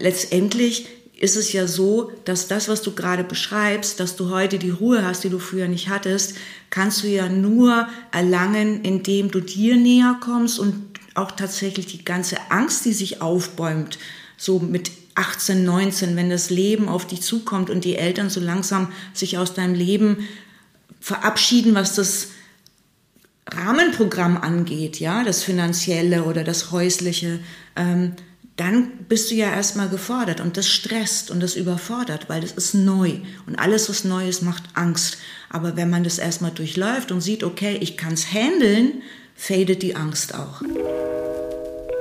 Letztendlich ist es ja so, dass das, was du gerade beschreibst, dass du heute die Ruhe hast, die du früher nicht hattest, kannst du ja nur erlangen, indem du dir näher kommst und auch tatsächlich die ganze Angst, die sich aufbäumt, so mit 18, 19, wenn das Leben auf dich zukommt und die Eltern so langsam sich aus deinem Leben verabschieden, was das Rahmenprogramm angeht, ja, das finanzielle oder das häusliche, ähm, dann bist du ja erstmal gefordert und das stresst und das überfordert, weil das ist neu und alles, was neu ist, macht Angst. Aber wenn man das erstmal durchläuft und sieht, okay, ich kann es handeln, fadet die Angst auch.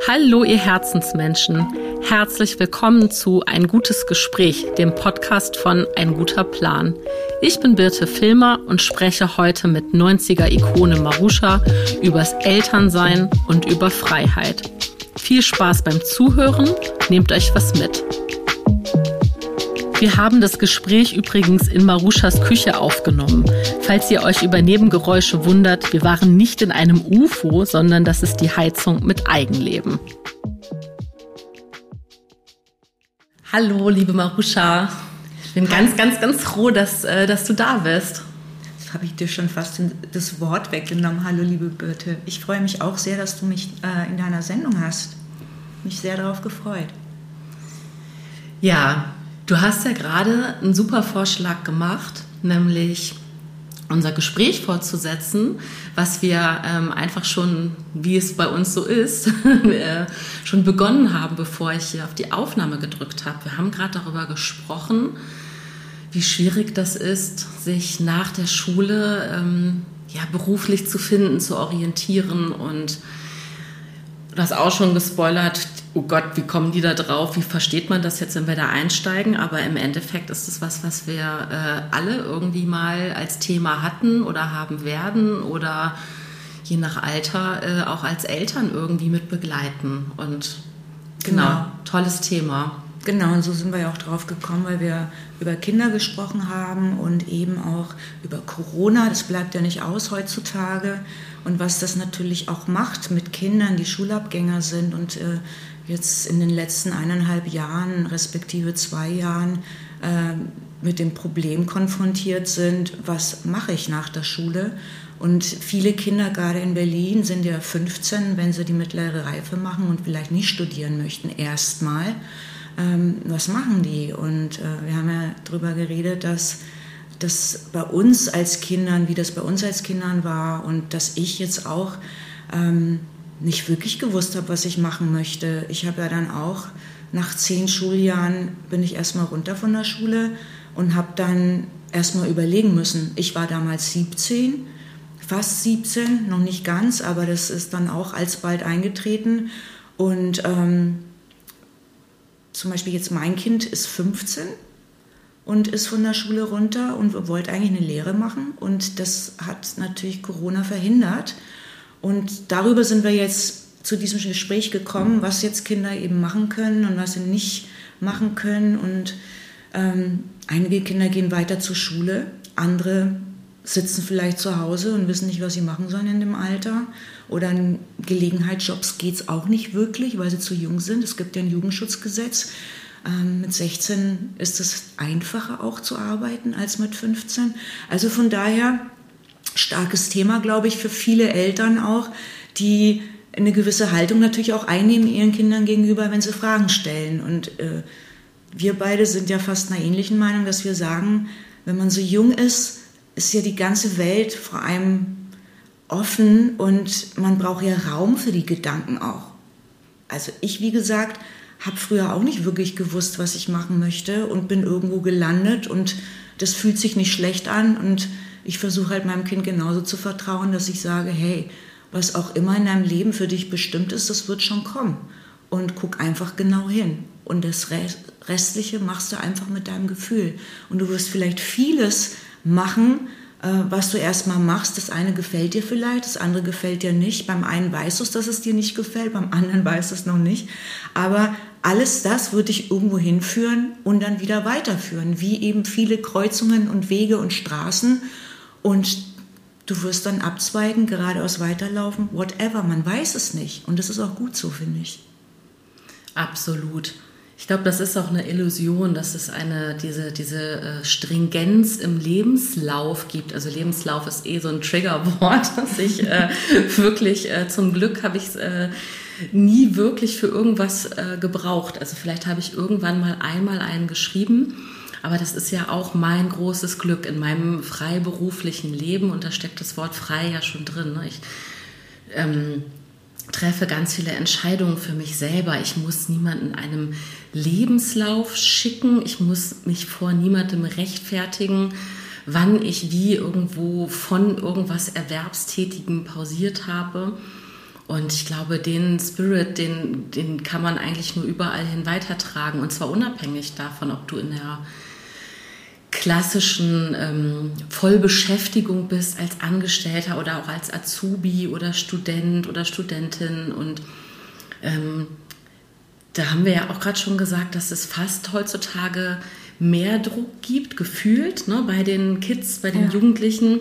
Hallo, ihr Herzensmenschen. Herzlich willkommen zu Ein gutes Gespräch, dem Podcast von Ein guter Plan. Ich bin Birte Filmer und spreche heute mit 90er-Ikone Marusha übers Elternsein und über Freiheit. Viel Spaß beim Zuhören, nehmt euch was mit. Wir haben das Gespräch übrigens in Maruschas Küche aufgenommen. Falls ihr euch über Nebengeräusche wundert, wir waren nicht in einem UFO, sondern das ist die Heizung mit Eigenleben. Hallo, liebe Maruscha. Ich bin ganz, ganz, ganz froh, dass, äh, dass du da bist. Habe ich dir schon fast das Wort weggenommen. Hallo, liebe Birte. Ich freue mich auch sehr, dass du mich äh, in deiner Sendung hast. Mich sehr darauf gefreut. Ja, du hast ja gerade einen super Vorschlag gemacht, nämlich unser Gespräch fortzusetzen, was wir ähm, einfach schon, wie es bei uns so ist, äh, schon begonnen haben, bevor ich hier auf die Aufnahme gedrückt habe. Wir haben gerade darüber gesprochen, wie schwierig das ist, sich nach der Schule ähm, ja, beruflich zu finden, zu orientieren und du hast auch schon gespoilert, oh Gott, wie kommen die da drauf? Wie versteht man das jetzt, wenn wir da einsteigen? Aber im Endeffekt ist es was, was wir äh, alle irgendwie mal als Thema hatten oder haben werden oder je nach Alter äh, auch als Eltern irgendwie mit begleiten. Und genau, genau, tolles Thema. Genau, und so sind wir ja auch drauf gekommen, weil wir über Kinder gesprochen haben und eben auch über Corona. Das bleibt ja nicht aus heutzutage. Und was das natürlich auch macht mit Kindern, die Schulabgänger sind und äh, jetzt in den letzten eineinhalb Jahren, respektive zwei Jahren, äh, mit dem Problem konfrontiert sind, was mache ich nach der Schule? Und viele Kinder, gerade in Berlin, sind ja 15, wenn sie die mittlere Reife machen und vielleicht nicht studieren möchten, erstmal. Ähm, was machen die? Und äh, wir haben ja darüber geredet, dass das bei uns als Kindern, wie das bei uns als Kindern war und dass ich jetzt auch ähm, nicht wirklich gewusst habe, was ich machen möchte. Ich habe ja dann auch nach zehn Schuljahren bin ich erstmal runter von der Schule und habe dann erstmal überlegen müssen. Ich war damals 17, fast 17, noch nicht ganz, aber das ist dann auch alsbald eingetreten. Und ähm, zum Beispiel jetzt mein Kind ist 15 und ist von der Schule runter und wollte eigentlich eine Lehre machen. Und das hat natürlich Corona verhindert. Und darüber sind wir jetzt zu diesem Gespräch gekommen, was jetzt Kinder eben machen können und was sie nicht machen können. Und ähm, einige Kinder gehen weiter zur Schule, andere sitzen vielleicht zu Hause und wissen nicht, was sie machen sollen in dem Alter. Oder in Gelegenheitsjobs geht es auch nicht wirklich, weil sie zu jung sind. Es gibt ja ein Jugendschutzgesetz. Ähm, mit 16 ist es einfacher auch zu arbeiten als mit 15. Also von daher starkes Thema, glaube ich, für viele Eltern auch, die eine gewisse Haltung natürlich auch einnehmen ihren Kindern gegenüber, wenn sie Fragen stellen. Und äh, wir beide sind ja fast einer ähnlichen Meinung, dass wir sagen, wenn man so jung ist, ist ja die ganze Welt vor allem offen und man braucht ja Raum für die Gedanken auch. Also ich, wie gesagt, habe früher auch nicht wirklich gewusst, was ich machen möchte und bin irgendwo gelandet und das fühlt sich nicht schlecht an und ich versuche halt meinem Kind genauso zu vertrauen, dass ich sage, hey, was auch immer in deinem Leben für dich bestimmt ist, das wird schon kommen. Und guck einfach genau hin. Und das Restliche machst du einfach mit deinem Gefühl. Und du wirst vielleicht vieles machen, äh, was du erstmal machst. Das eine gefällt dir vielleicht, das andere gefällt dir nicht. Beim einen weißt du es, dass es dir nicht gefällt, beim anderen weißt du es noch nicht. Aber alles das wird dich irgendwo hinführen und dann wieder weiterführen, wie eben viele Kreuzungen und Wege und Straßen. Und du wirst dann abzweigen, geradeaus weiterlaufen, whatever, man weiß es nicht. Und das ist auch gut so, finde ich. Absolut. Ich glaube, das ist auch eine Illusion, dass es eine, diese, diese äh, Stringenz im Lebenslauf gibt. Also Lebenslauf ist eh so ein Triggerwort, dass ich äh, wirklich, äh, zum Glück habe ich es äh, nie wirklich für irgendwas äh, gebraucht. Also vielleicht habe ich irgendwann mal einmal einen geschrieben, aber das ist ja auch mein großes Glück in meinem freiberuflichen Leben und da steckt das Wort frei ja schon drin. Ne? Ich, ähm, treffe ganz viele Entscheidungen für mich selber. Ich muss niemanden einem Lebenslauf schicken. Ich muss mich vor niemandem rechtfertigen, wann ich wie irgendwo von irgendwas Erwerbstätigen pausiert habe. Und ich glaube, den Spirit, den, den kann man eigentlich nur überall hin weitertragen. Und zwar unabhängig davon, ob du in der klassischen ähm, Vollbeschäftigung bist als Angestellter oder auch als Azubi oder Student oder Studentin. Und ähm, da haben wir ja auch gerade schon gesagt, dass es fast heutzutage mehr Druck gibt, gefühlt, ne, bei den Kids, bei den ja. Jugendlichen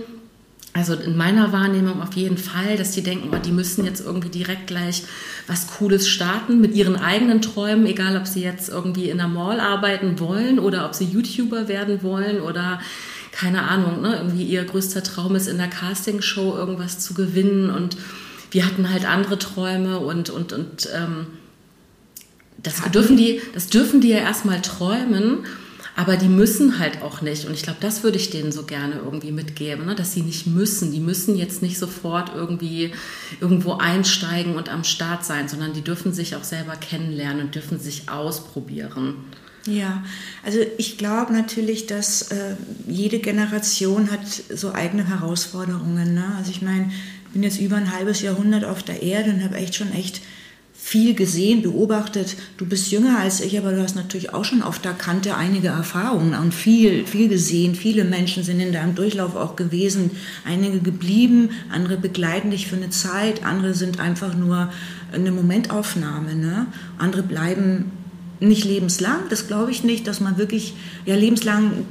also in meiner Wahrnehmung auf jeden Fall, dass die denken, oh, die müssen jetzt irgendwie direkt gleich was Cooles starten mit ihren eigenen Träumen, egal ob sie jetzt irgendwie in der Mall arbeiten wollen oder ob sie YouTuber werden wollen oder keine Ahnung, ne, irgendwie ihr größter Traum ist, in der Castingshow irgendwas zu gewinnen und wir hatten halt andere Träume und, und, und ähm, das dürfen die, das dürfen die ja erstmal träumen aber die müssen halt auch nicht. Und ich glaube, das würde ich denen so gerne irgendwie mitgeben, ne? dass sie nicht müssen. Die müssen jetzt nicht sofort irgendwie irgendwo einsteigen und am Start sein, sondern die dürfen sich auch selber kennenlernen und dürfen sich ausprobieren. Ja, also ich glaube natürlich, dass äh, jede Generation hat so eigene Herausforderungen. Ne? Also ich meine, ich bin jetzt über ein halbes Jahrhundert auf der Erde und habe echt schon echt viel gesehen, beobachtet. Du bist jünger als ich, aber du hast natürlich auch schon auf der Kante einige Erfahrungen und viel, viel gesehen. Viele Menschen sind in deinem Durchlauf auch gewesen, einige geblieben, andere begleiten dich für eine Zeit, andere sind einfach nur eine Momentaufnahme. Ne? Andere bleiben nicht lebenslang, das glaube ich nicht, dass man wirklich, ja, lebenslang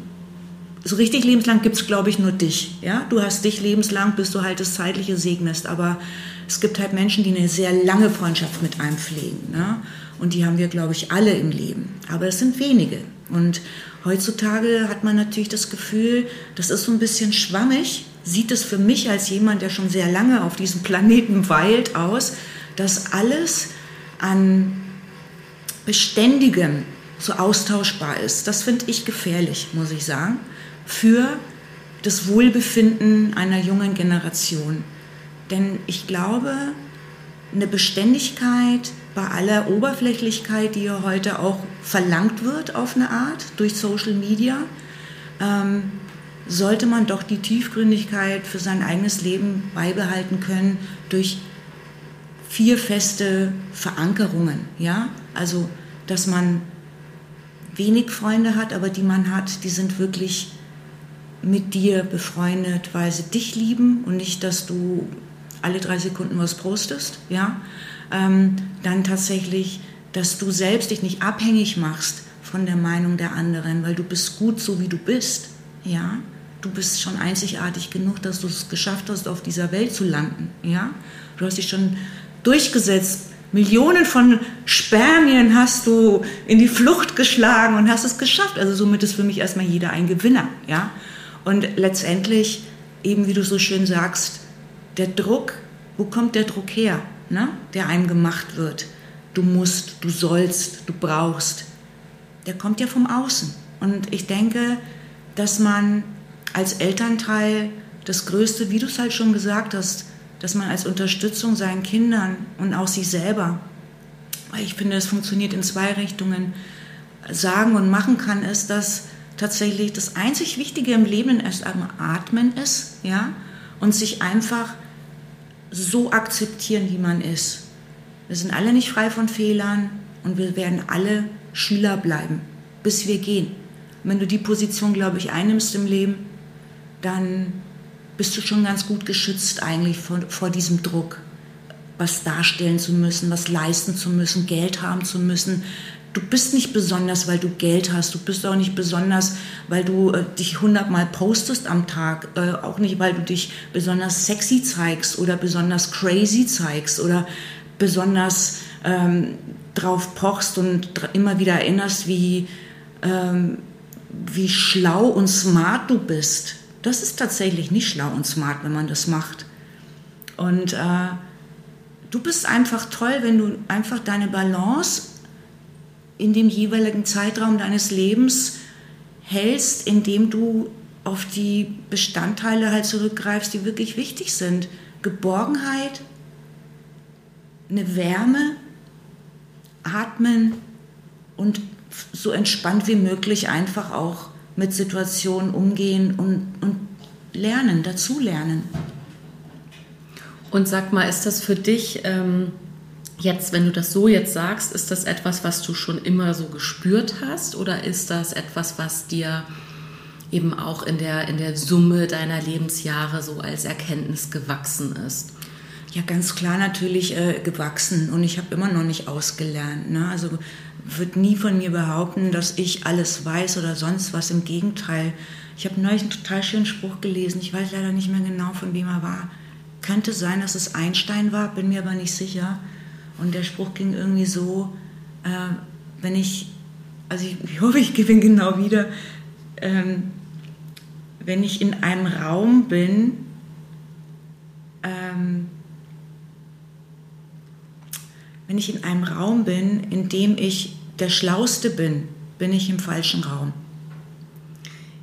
so richtig lebenslang gibt es, glaube ich, nur dich. Ja? Du hast dich lebenslang, bis du halt das Zeitliche segnest. Aber es gibt halt Menschen, die eine sehr lange Freundschaft mit einem pflegen. Ne? Und die haben wir, glaube ich, alle im Leben. Aber es sind wenige. Und heutzutage hat man natürlich das Gefühl, das ist so ein bisschen schwammig, sieht es für mich als jemand, der schon sehr lange auf diesem Planeten weilt, aus, dass alles an Beständigem so austauschbar ist. Das finde ich gefährlich, muss ich sagen, für das Wohlbefinden einer jungen Generation. Denn ich glaube, eine Beständigkeit bei aller Oberflächlichkeit, die ja heute auch verlangt wird auf eine Art durch Social Media, ähm, sollte man doch die Tiefgründigkeit für sein eigenes Leben beibehalten können durch vier feste Verankerungen. Ja? Also, dass man wenig Freunde hat, aber die man hat, die sind wirklich mit dir befreundet, weil sie dich lieben und nicht, dass du alle drei Sekunden was postest, ja, ähm, dann tatsächlich, dass du selbst dich nicht abhängig machst von der Meinung der anderen, weil du bist gut so wie du bist, ja. Du bist schon einzigartig genug, dass du es geschafft hast, auf dieser Welt zu landen, ja. Du hast dich schon durchgesetzt. Millionen von Spermien hast du in die Flucht geschlagen und hast es geschafft. Also somit ist für mich erstmal jeder ein Gewinner, ja. Und letztendlich, eben wie du so schön sagst, der Druck, wo kommt der Druck her, ne? der einem gemacht wird? Du musst, du sollst, du brauchst. Der kommt ja vom Außen. Und ich denke, dass man als Elternteil das Größte, wie du es halt schon gesagt hast, dass man als Unterstützung seinen Kindern und auch sich selber, weil ich finde, es funktioniert in zwei Richtungen, sagen und machen kann, ist, dass tatsächlich das einzig Wichtige im Leben erst einmal Atmen ist, ja, und sich einfach so akzeptieren, wie man ist. Wir sind alle nicht frei von Fehlern und wir werden alle Schüler bleiben, bis wir gehen. Wenn du die Position, glaube ich, einnimmst im Leben, dann bist du schon ganz gut geschützt eigentlich vor, vor diesem Druck, was darstellen zu müssen, was leisten zu müssen, Geld haben zu müssen, du bist nicht besonders, weil du Geld hast. Du bist auch nicht besonders, weil du äh, dich hundertmal postest am Tag. Äh, auch nicht, weil du dich besonders sexy zeigst oder besonders crazy zeigst oder besonders ähm, drauf pochst und immer wieder erinnerst, wie, ähm, wie schlau und smart du bist. Das ist tatsächlich nicht schlau und smart, wenn man das macht. Und äh, du bist einfach toll, wenn du einfach deine Balance in dem jeweiligen Zeitraum deines Lebens hältst, indem du auf die Bestandteile halt zurückgreifst, die wirklich wichtig sind. Geborgenheit, eine Wärme, atmen und so entspannt wie möglich einfach auch mit Situationen umgehen und, und lernen, dazulernen. Und sag mal, ist das für dich ähm, jetzt, wenn du das so jetzt sagst, ist das etwas, was du schon immer so gespürt hast oder ist das etwas, was dir eben auch in der, in der Summe deiner Lebensjahre so als Erkenntnis gewachsen ist? Ja, ganz klar natürlich äh, gewachsen und ich habe immer noch nicht ausgelernt. Ne? Also wird nie von mir behaupten, dass ich alles weiß oder sonst was. Im Gegenteil. Ich habe neulich einen total schönen Spruch gelesen. Ich weiß leider nicht mehr genau, von wem er war. Könnte sein, dass es Einstein war, bin mir aber nicht sicher. Und der Spruch ging irgendwie so, äh, wenn ich, also ich, ich, hoffe, ich ihn genau wieder, ähm, wenn ich in einem Raum bin, ähm, wenn ich in einem Raum bin, in dem ich der Schlauste bin, bin ich im falschen Raum.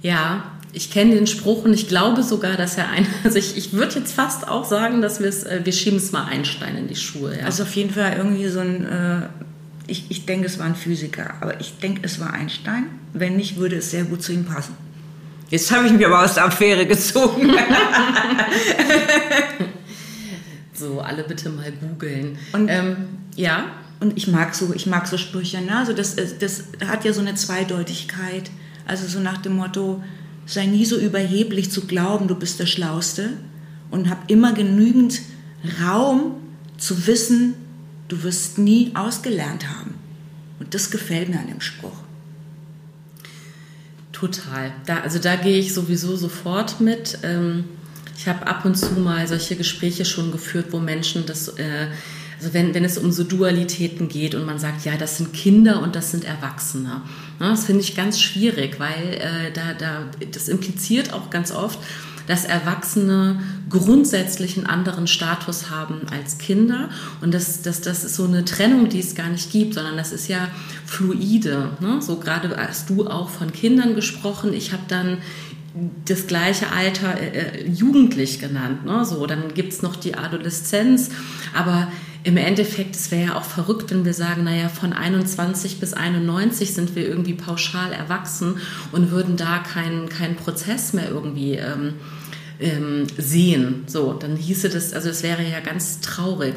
Ja, ich kenne den Spruch und ich glaube sogar, dass er ein, also ich, ich würde jetzt fast auch sagen, dass wir es, äh, wir schieben es mal Einstein in die Schuhe. Ja. Also auf jeden Fall irgendwie so ein, äh, ich, ich denke, es war ein Physiker, aber ich denke, es war Einstein. Wenn nicht, würde es sehr gut zu ihm passen. Jetzt habe ich mich aber aus der Affäre gezogen. so, alle bitte mal googeln. Und ähm, ja. Und ich mag so, ich mag so Sprüche. Ne? Also das, das hat ja so eine Zweideutigkeit. Also so nach dem Motto, sei nie so überheblich zu glauben, du bist der Schlauste und hab immer genügend Raum zu wissen, du wirst nie ausgelernt haben. Und das gefällt mir an dem Spruch. Total. Da, also da gehe ich sowieso sofort mit. Ähm, ich habe ab und zu mal solche Gespräche schon geführt, wo Menschen das äh, also wenn, wenn es um so Dualitäten geht und man sagt, ja, das sind Kinder und das sind Erwachsene. Ja, ne, das finde ich ganz schwierig, weil äh, da, da, das impliziert auch ganz oft, dass Erwachsene grundsätzlich einen anderen Status haben als Kinder. Und das, das, das ist so eine Trennung, die es gar nicht gibt, sondern das ist ja fluide. Ne? So gerade hast du auch von Kindern gesprochen. Ich habe dann das gleiche Alter äh, äh jugendlich genannt. Ne? So, dann gibt es noch die Adoleszenz. Aber im Endeffekt, es wäre ja auch verrückt, wenn wir sagen, naja, von 21 bis 91 sind wir irgendwie pauschal erwachsen und würden da keinen keinen Prozess mehr irgendwie ähm, ähm, sehen. So, dann hieße das, also es wäre ja ganz traurig.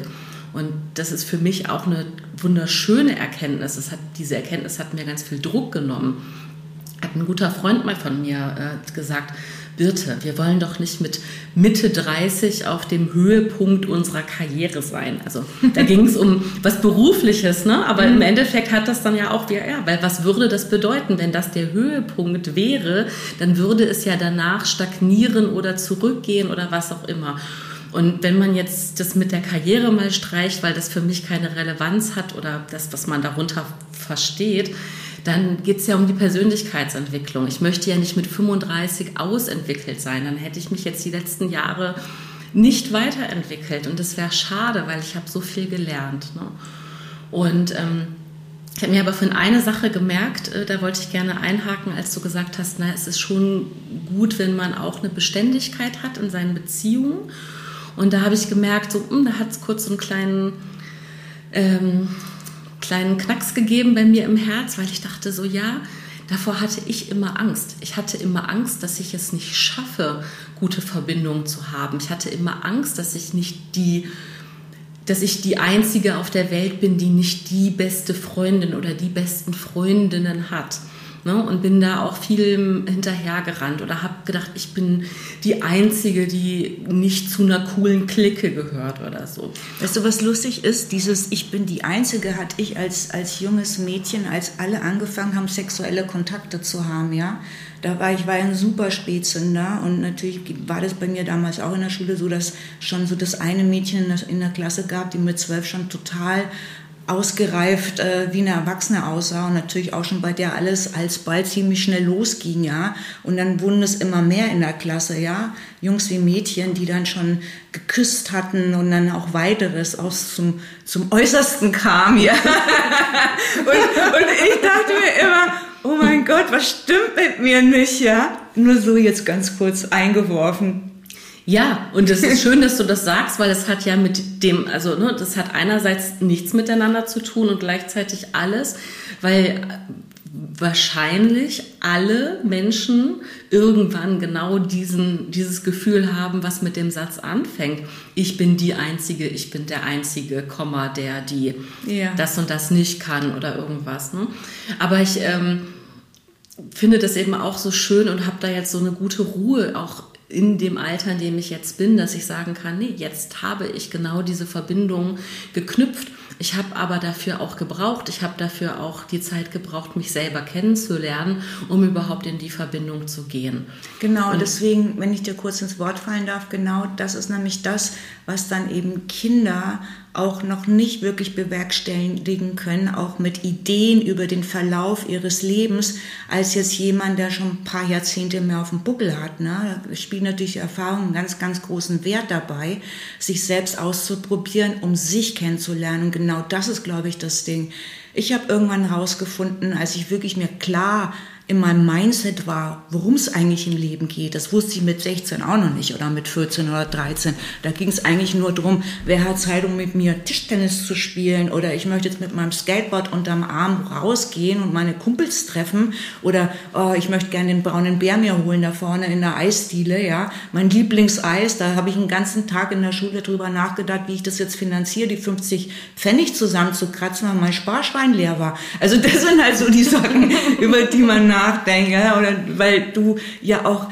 Und das ist für mich auch eine wunderschöne Erkenntnis. Das hat, diese Erkenntnis hat mir ganz viel Druck genommen. Hat ein guter Freund mal von mir äh, gesagt, Birte, wir wollen doch nicht mit Mitte 30 auf dem Höhepunkt unserer Karriere sein. Also da ging es um was Berufliches, ne? aber mhm. im Endeffekt hat das dann ja auch, ja, ja, weil was würde das bedeuten, wenn das der Höhepunkt wäre, dann würde es ja danach stagnieren oder zurückgehen oder was auch immer. Und wenn man jetzt das mit der Karriere mal streicht, weil das für mich keine Relevanz hat oder das, was man darunter versteht, dann geht es ja um die Persönlichkeitsentwicklung. Ich möchte ja nicht mit 35 ausentwickelt sein. Dann hätte ich mich jetzt die letzten Jahre nicht weiterentwickelt. Und das wäre schade, weil ich habe so viel gelernt. Ne? Und ähm, ich habe mir aber von einer Sache gemerkt, äh, da wollte ich gerne einhaken, als du gesagt hast, na, es ist schon gut, wenn man auch eine Beständigkeit hat in seinen Beziehungen. Und da habe ich gemerkt, so, mh, hm, da hat es kurz so einen kleinen ähm, kleinen Knacks gegeben bei mir im Herz, weil ich dachte so, ja, davor hatte ich immer Angst. Ich hatte immer Angst, dass ich es nicht schaffe, gute Verbindungen zu haben. Ich hatte immer Angst, dass ich nicht die dass ich die einzige auf der Welt bin, die nicht die beste Freundin oder die besten Freundinnen hat. Ne? Und bin da auch viel hinterhergerannt oder habe gedacht, ich bin die Einzige, die nicht zu einer coolen Clique gehört oder so. Weißt du, was lustig ist? Dieses Ich bin die Einzige hatte ich als, als junges Mädchen, als alle angefangen haben, sexuelle Kontakte zu haben, ja. Da war ich war ein super Spätzünder und natürlich war das bei mir damals auch in der Schule so, dass schon so das eine Mädchen in der, in der Klasse gab, die mit zwölf schon total ausgereift äh, wie eine Erwachsene aussah und natürlich auch schon bei der alles alsbald ziemlich schnell losging, ja. Und dann wurden es immer mehr in der Klasse, ja. Jungs wie Mädchen, die dann schon geküsst hatten und dann auch weiteres aus zum, zum Äußersten kam, ja. und, und ich dachte mir immer, oh mein Gott, was stimmt mit mir nicht, ja. Nur so jetzt ganz kurz eingeworfen. Ja, und es ist schön, dass du das sagst, weil es hat ja mit dem, also ne, das hat einerseits nichts miteinander zu tun und gleichzeitig alles, weil wahrscheinlich alle Menschen irgendwann genau diesen, dieses Gefühl haben, was mit dem Satz anfängt. Ich bin die Einzige, ich bin der Einzige, Komma, der, die ja. das und das nicht kann oder irgendwas. Ne? Aber ich ähm, finde das eben auch so schön und habe da jetzt so eine gute Ruhe auch in dem Alter, in dem ich jetzt bin, dass ich sagen kann, nee, jetzt habe ich genau diese Verbindung geknüpft. Ich habe aber dafür auch gebraucht, ich habe dafür auch die Zeit gebraucht, mich selber kennenzulernen, um überhaupt in die Verbindung zu gehen. Genau, und deswegen, wenn ich dir kurz ins Wort fallen darf, genau das ist nämlich das, was dann eben Kinder auch noch nicht wirklich bewerkstelligen können, auch mit Ideen über den Verlauf ihres Lebens, als jetzt jemand, der schon ein paar Jahrzehnte mehr auf dem Buckel hat. Ne? Da spielt natürlich Erfahrung einen ganz, ganz großen Wert dabei, sich selbst auszuprobieren, um sich kennenzulernen. Und genau das ist, glaube ich, das Ding. Ich habe irgendwann herausgefunden, als ich wirklich mir klar in meinem Mindset war, worum es eigentlich im Leben geht. Das wusste ich mit 16 auch noch nicht oder mit 14 oder 13. Da ging es eigentlich nur darum, wer hat Zeit, um mit mir Tischtennis zu spielen oder ich möchte jetzt mit meinem Skateboard unterm Arm rausgehen und meine Kumpels treffen oder oh, ich möchte gerne den braunen Bär mir holen da vorne in der Eisdiele, ja. Mein Lieblingseis, da habe ich einen ganzen Tag in der Schule drüber nachgedacht, wie ich das jetzt finanziere, die 50 Pfennig zusammenzukratzen, weil mein Sparschwein leer war. Also das sind halt so die Sachen, über die man nachdenke, oder weil du ja auch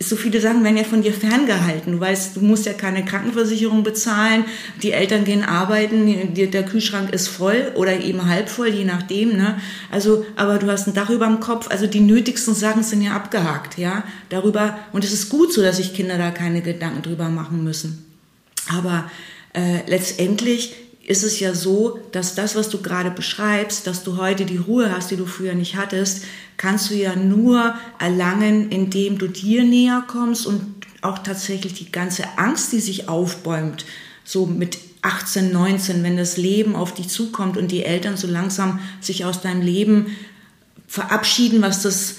so viele Sachen werden ja von dir ferngehalten. Du weißt, du musst ja keine Krankenversicherung bezahlen, die Eltern gehen arbeiten, der Kühlschrank ist voll oder eben halb voll, je nachdem. Ne? Also, aber du hast ein Dach über dem Kopf. Also die nötigsten Sachen sind ja abgehakt, ja. Darüber und es ist gut so, dass sich Kinder da keine Gedanken drüber machen müssen. Aber äh, letztendlich ist es ja so, dass das, was du gerade beschreibst, dass du heute die Ruhe hast, die du früher nicht hattest, kannst du ja nur erlangen, indem du dir näher kommst und auch tatsächlich die ganze Angst, die sich aufbäumt, so mit 18, 19, wenn das Leben auf dich zukommt und die Eltern so langsam sich aus deinem Leben verabschieden, was das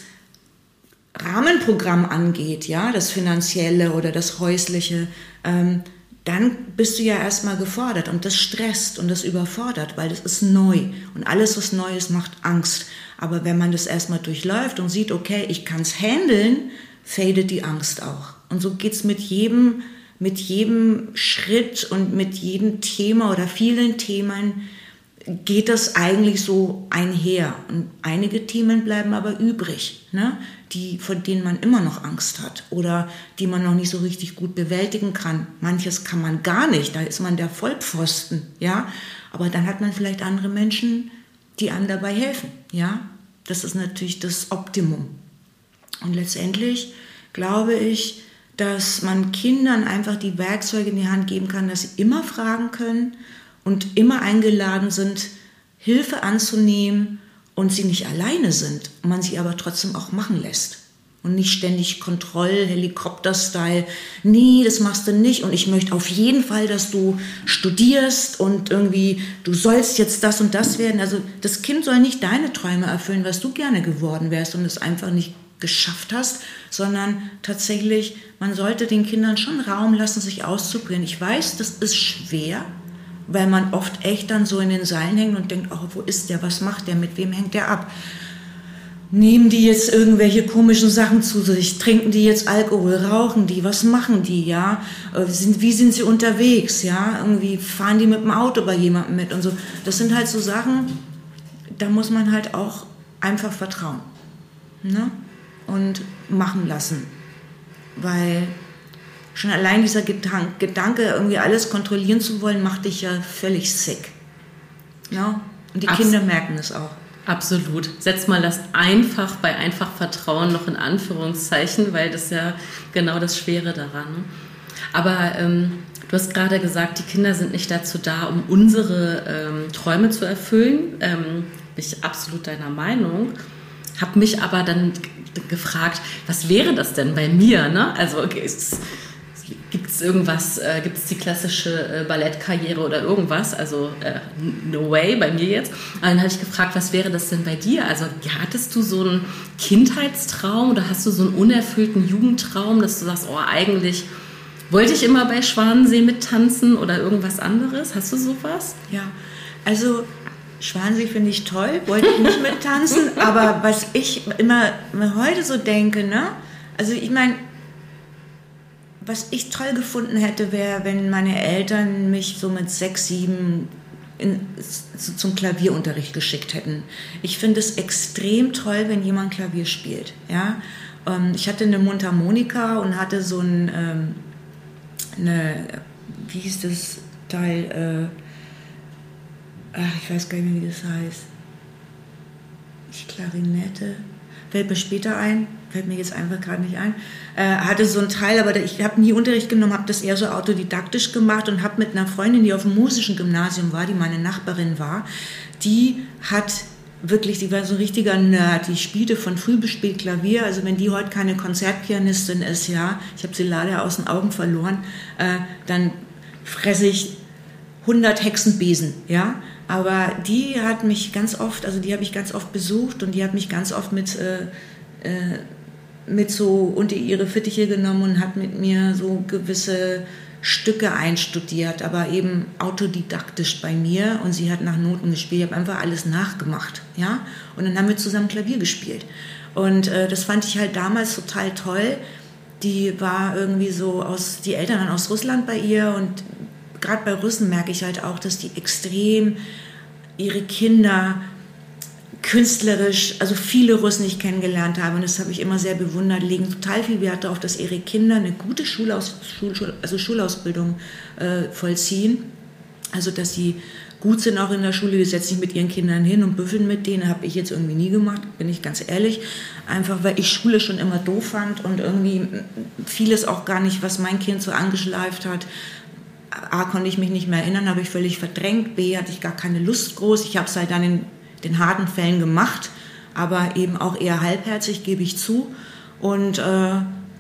Rahmenprogramm angeht, ja, das finanzielle oder das häusliche, ähm, dann bist du ja erstmal gefordert und das stresst und das überfordert, weil das ist neu und alles, was neu ist, macht Angst. Aber wenn man das erstmal durchläuft und sieht, okay, ich kann es handeln, fadet die Angst auch. Und so geht's mit jedem, mit jedem Schritt und mit jedem Thema oder vielen Themen geht das eigentlich so einher. Und einige Themen bleiben aber übrig, ne? Die, von denen man immer noch Angst hat oder die man noch nicht so richtig gut bewältigen kann. Manches kann man gar nicht, da ist man der Vollpfosten, ja. Aber dann hat man vielleicht andere Menschen, die einem dabei helfen, ja. Das ist natürlich das Optimum. Und letztendlich glaube ich, dass man Kindern einfach die Werkzeuge in die Hand geben kann, dass sie immer fragen können und immer eingeladen sind, Hilfe anzunehmen und sie nicht alleine sind, man sie aber trotzdem auch machen lässt. Und nicht ständig Kontroll, Helikopter-Style. Nee, das machst du nicht. Und ich möchte auf jeden Fall, dass du studierst und irgendwie, du sollst jetzt das und das werden. Also das Kind soll nicht deine Träume erfüllen, was du gerne geworden wärst und es einfach nicht geschafft hast, sondern tatsächlich, man sollte den Kindern schon Raum lassen, sich auszuprobieren. Ich weiß, das ist schwer, weil man oft echt dann so in den Seilen hängt und denkt, oh, wo ist der, was macht der, mit wem hängt der ab? Nehmen die jetzt irgendwelche komischen Sachen zu sich? Trinken die jetzt Alkohol? Rauchen die? Was machen die? Ja, äh, wie sind sie unterwegs? Ja, irgendwie fahren die mit dem Auto bei jemandem mit und so. Das sind halt so Sachen, da muss man halt auch einfach vertrauen ne? und machen lassen, weil Schon allein dieser Gedanke, irgendwie alles kontrollieren zu wollen, macht dich ja völlig sick. Ja? Und die Abs Kinder merken es auch. Absolut. Setz mal das einfach bei einfach Vertrauen noch in Anführungszeichen, weil das ja genau das Schwere daran. Ne? Aber ähm, Du hast gerade gesagt, die Kinder sind nicht dazu da, um unsere ähm, Träume zu erfüllen. Ähm, bin ich absolut deiner Meinung. Habe mich aber dann gefragt, was wäre das denn bei mir? Ne? Also gibt es irgendwas, äh, gibt es die klassische äh, Ballettkarriere oder irgendwas? Also äh, no way bei mir jetzt. Und dann habe ich gefragt, was wäre das denn bei dir? Also hattest du so einen Kindheitstraum oder hast du so einen unerfüllten Jugendtraum, dass du sagst, oh eigentlich wollte ich immer bei Schwanensee mittanzen oder irgendwas anderes? Hast du sowas? Ja, also Schwansee finde ich toll, wollte ich nicht mittanzen, aber was ich immer, immer heute so denke, ne? Also ich meine, was ich toll gefunden hätte, wäre, wenn meine Eltern mich so mit sechs, sieben in, zum Klavierunterricht geschickt hätten. Ich finde es extrem toll, wenn jemand Klavier spielt. Ja? Ähm, ich hatte eine Mundharmonika und hatte so ein, ähm, eine, wie hieß das Teil, äh, ach, ich weiß gar nicht mehr, wie das heißt. Nicht Klarinette. Fällt mir später ein, fällt mir jetzt einfach gerade nicht ein. Äh, hatte so einen Teil, aber ich habe nie Unterricht genommen, habe das eher so autodidaktisch gemacht und habe mit einer Freundin, die auf dem musischen Gymnasium war, die meine Nachbarin war, die hat wirklich, die war so ein richtiger Nerd. Die spielte von früh bis spät Klavier. Also wenn die heute keine Konzertpianistin ist, ja, ich habe sie leider aus den Augen verloren, äh, dann fresse ich 100 Hexenbesen, ja. Aber die hat mich ganz oft, also die habe ich ganz oft besucht und die hat mich ganz oft mit, äh, äh, mit so unter ihre Fittiche genommen und hat mit mir so gewisse Stücke einstudiert, aber eben autodidaktisch bei mir und sie hat nach Noten gespielt. Ich habe einfach alles nachgemacht, ja. Und dann haben wir zusammen Klavier gespielt. Und äh, das fand ich halt damals total toll. Die war irgendwie so aus, die Eltern dann aus Russland bei ihr und gerade bei Russen merke ich halt auch, dass die extrem ihre Kinder künstlerisch, also viele Russen, die ich kennengelernt habe, und das habe ich immer sehr bewundert, legen total viel Wert darauf, dass ihre Kinder eine gute Schulaus, Schul, also Schulausbildung äh, vollziehen. Also, dass sie gut sind auch in der Schule, die setzen sich mit ihren Kindern hin und büffeln mit denen, habe ich jetzt irgendwie nie gemacht, bin ich ganz ehrlich. Einfach, weil ich Schule schon immer doof fand und irgendwie vieles auch gar nicht, was mein Kind so angeschleift hat, A, konnte ich mich nicht mehr erinnern, habe ich völlig verdrängt. B, hatte ich gar keine Lust groß. Ich habe es halt dann in den harten Fällen gemacht, aber eben auch eher halbherzig, gebe ich zu. Und äh,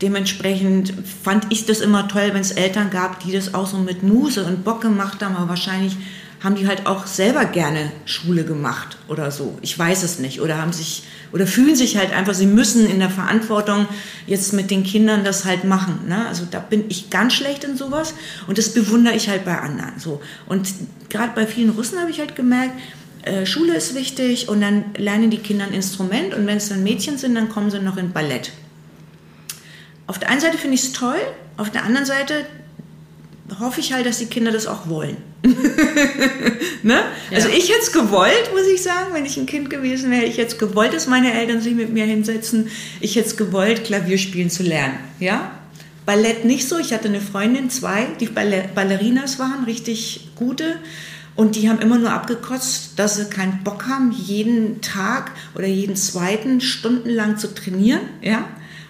dementsprechend fand ich das immer toll, wenn es Eltern gab, die das auch so mit Muse und Bock gemacht haben, aber wahrscheinlich haben die halt auch selber gerne Schule gemacht oder so. Ich weiß es nicht. Oder haben sich oder fühlen sich halt einfach, sie müssen in der Verantwortung jetzt mit den Kindern das halt machen. Ne? Also da bin ich ganz schlecht in sowas und das bewundere ich halt bei anderen. So. Und gerade bei vielen Russen habe ich halt gemerkt, äh, Schule ist wichtig und dann lernen die Kinder ein Instrument und wenn es dann Mädchen sind, dann kommen sie noch in Ballett. Auf der einen Seite finde ich es toll, auf der anderen Seite hoffe ich halt, dass die Kinder das auch wollen. ne? Ja. Also ich hätte es gewollt, muss ich sagen, wenn ich ein Kind gewesen wäre. Ich hätte es gewollt, dass meine Eltern sich mit mir hinsetzen. Ich hätte es gewollt, Klavier spielen zu lernen. Ja? Ballett nicht so. Ich hatte eine Freundin, zwei, die Ballerinas waren, richtig gute. Und die haben immer nur abgekotzt, dass sie keinen Bock haben, jeden Tag oder jeden zweiten stundenlang zu trainieren. Ja?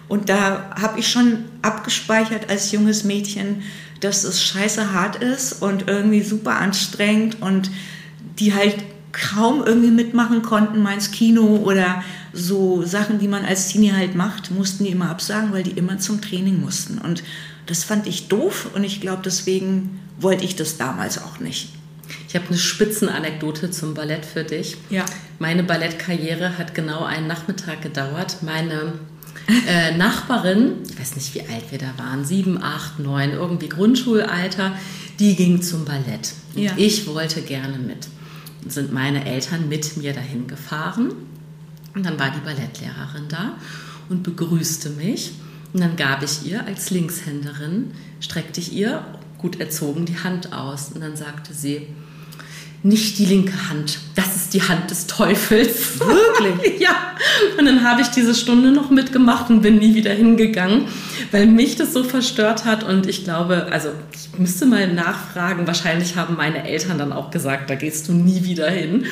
Und da habe ich schon abgespeichert als junges Mädchen, dass es scheiße hart ist und irgendwie super anstrengend und die halt kaum irgendwie mitmachen konnten, mal ins Kino oder so Sachen, die man als Teenie halt macht, mussten die immer absagen, weil die immer zum Training mussten. Und das fand ich doof und ich glaube, deswegen wollte ich das damals auch nicht. Ich habe eine Spitzenanekdote zum Ballett für dich. Ja. Meine Ballettkarriere hat genau einen Nachmittag gedauert. Meine äh, Nachbarin, ich weiß nicht, wie alt wir da waren, sieben, acht, neun, irgendwie Grundschulalter, die ging zum Ballett. Ja. Ich wollte gerne mit. Sind meine Eltern mit mir dahin gefahren. Und dann war die Ballettlehrerin da und begrüßte mich. Und dann gab ich ihr als Linkshänderin, streckte ich ihr, gut erzogen, die Hand aus. Und dann sagte sie, nicht die linke Hand. Das ist die Hand des Teufels. Wirklich? ja. Und dann habe ich diese Stunde noch mitgemacht und bin nie wieder hingegangen, weil mich das so verstört hat. Und ich glaube, also ich müsste mal nachfragen. Wahrscheinlich haben meine Eltern dann auch gesagt, da gehst du nie wieder hin.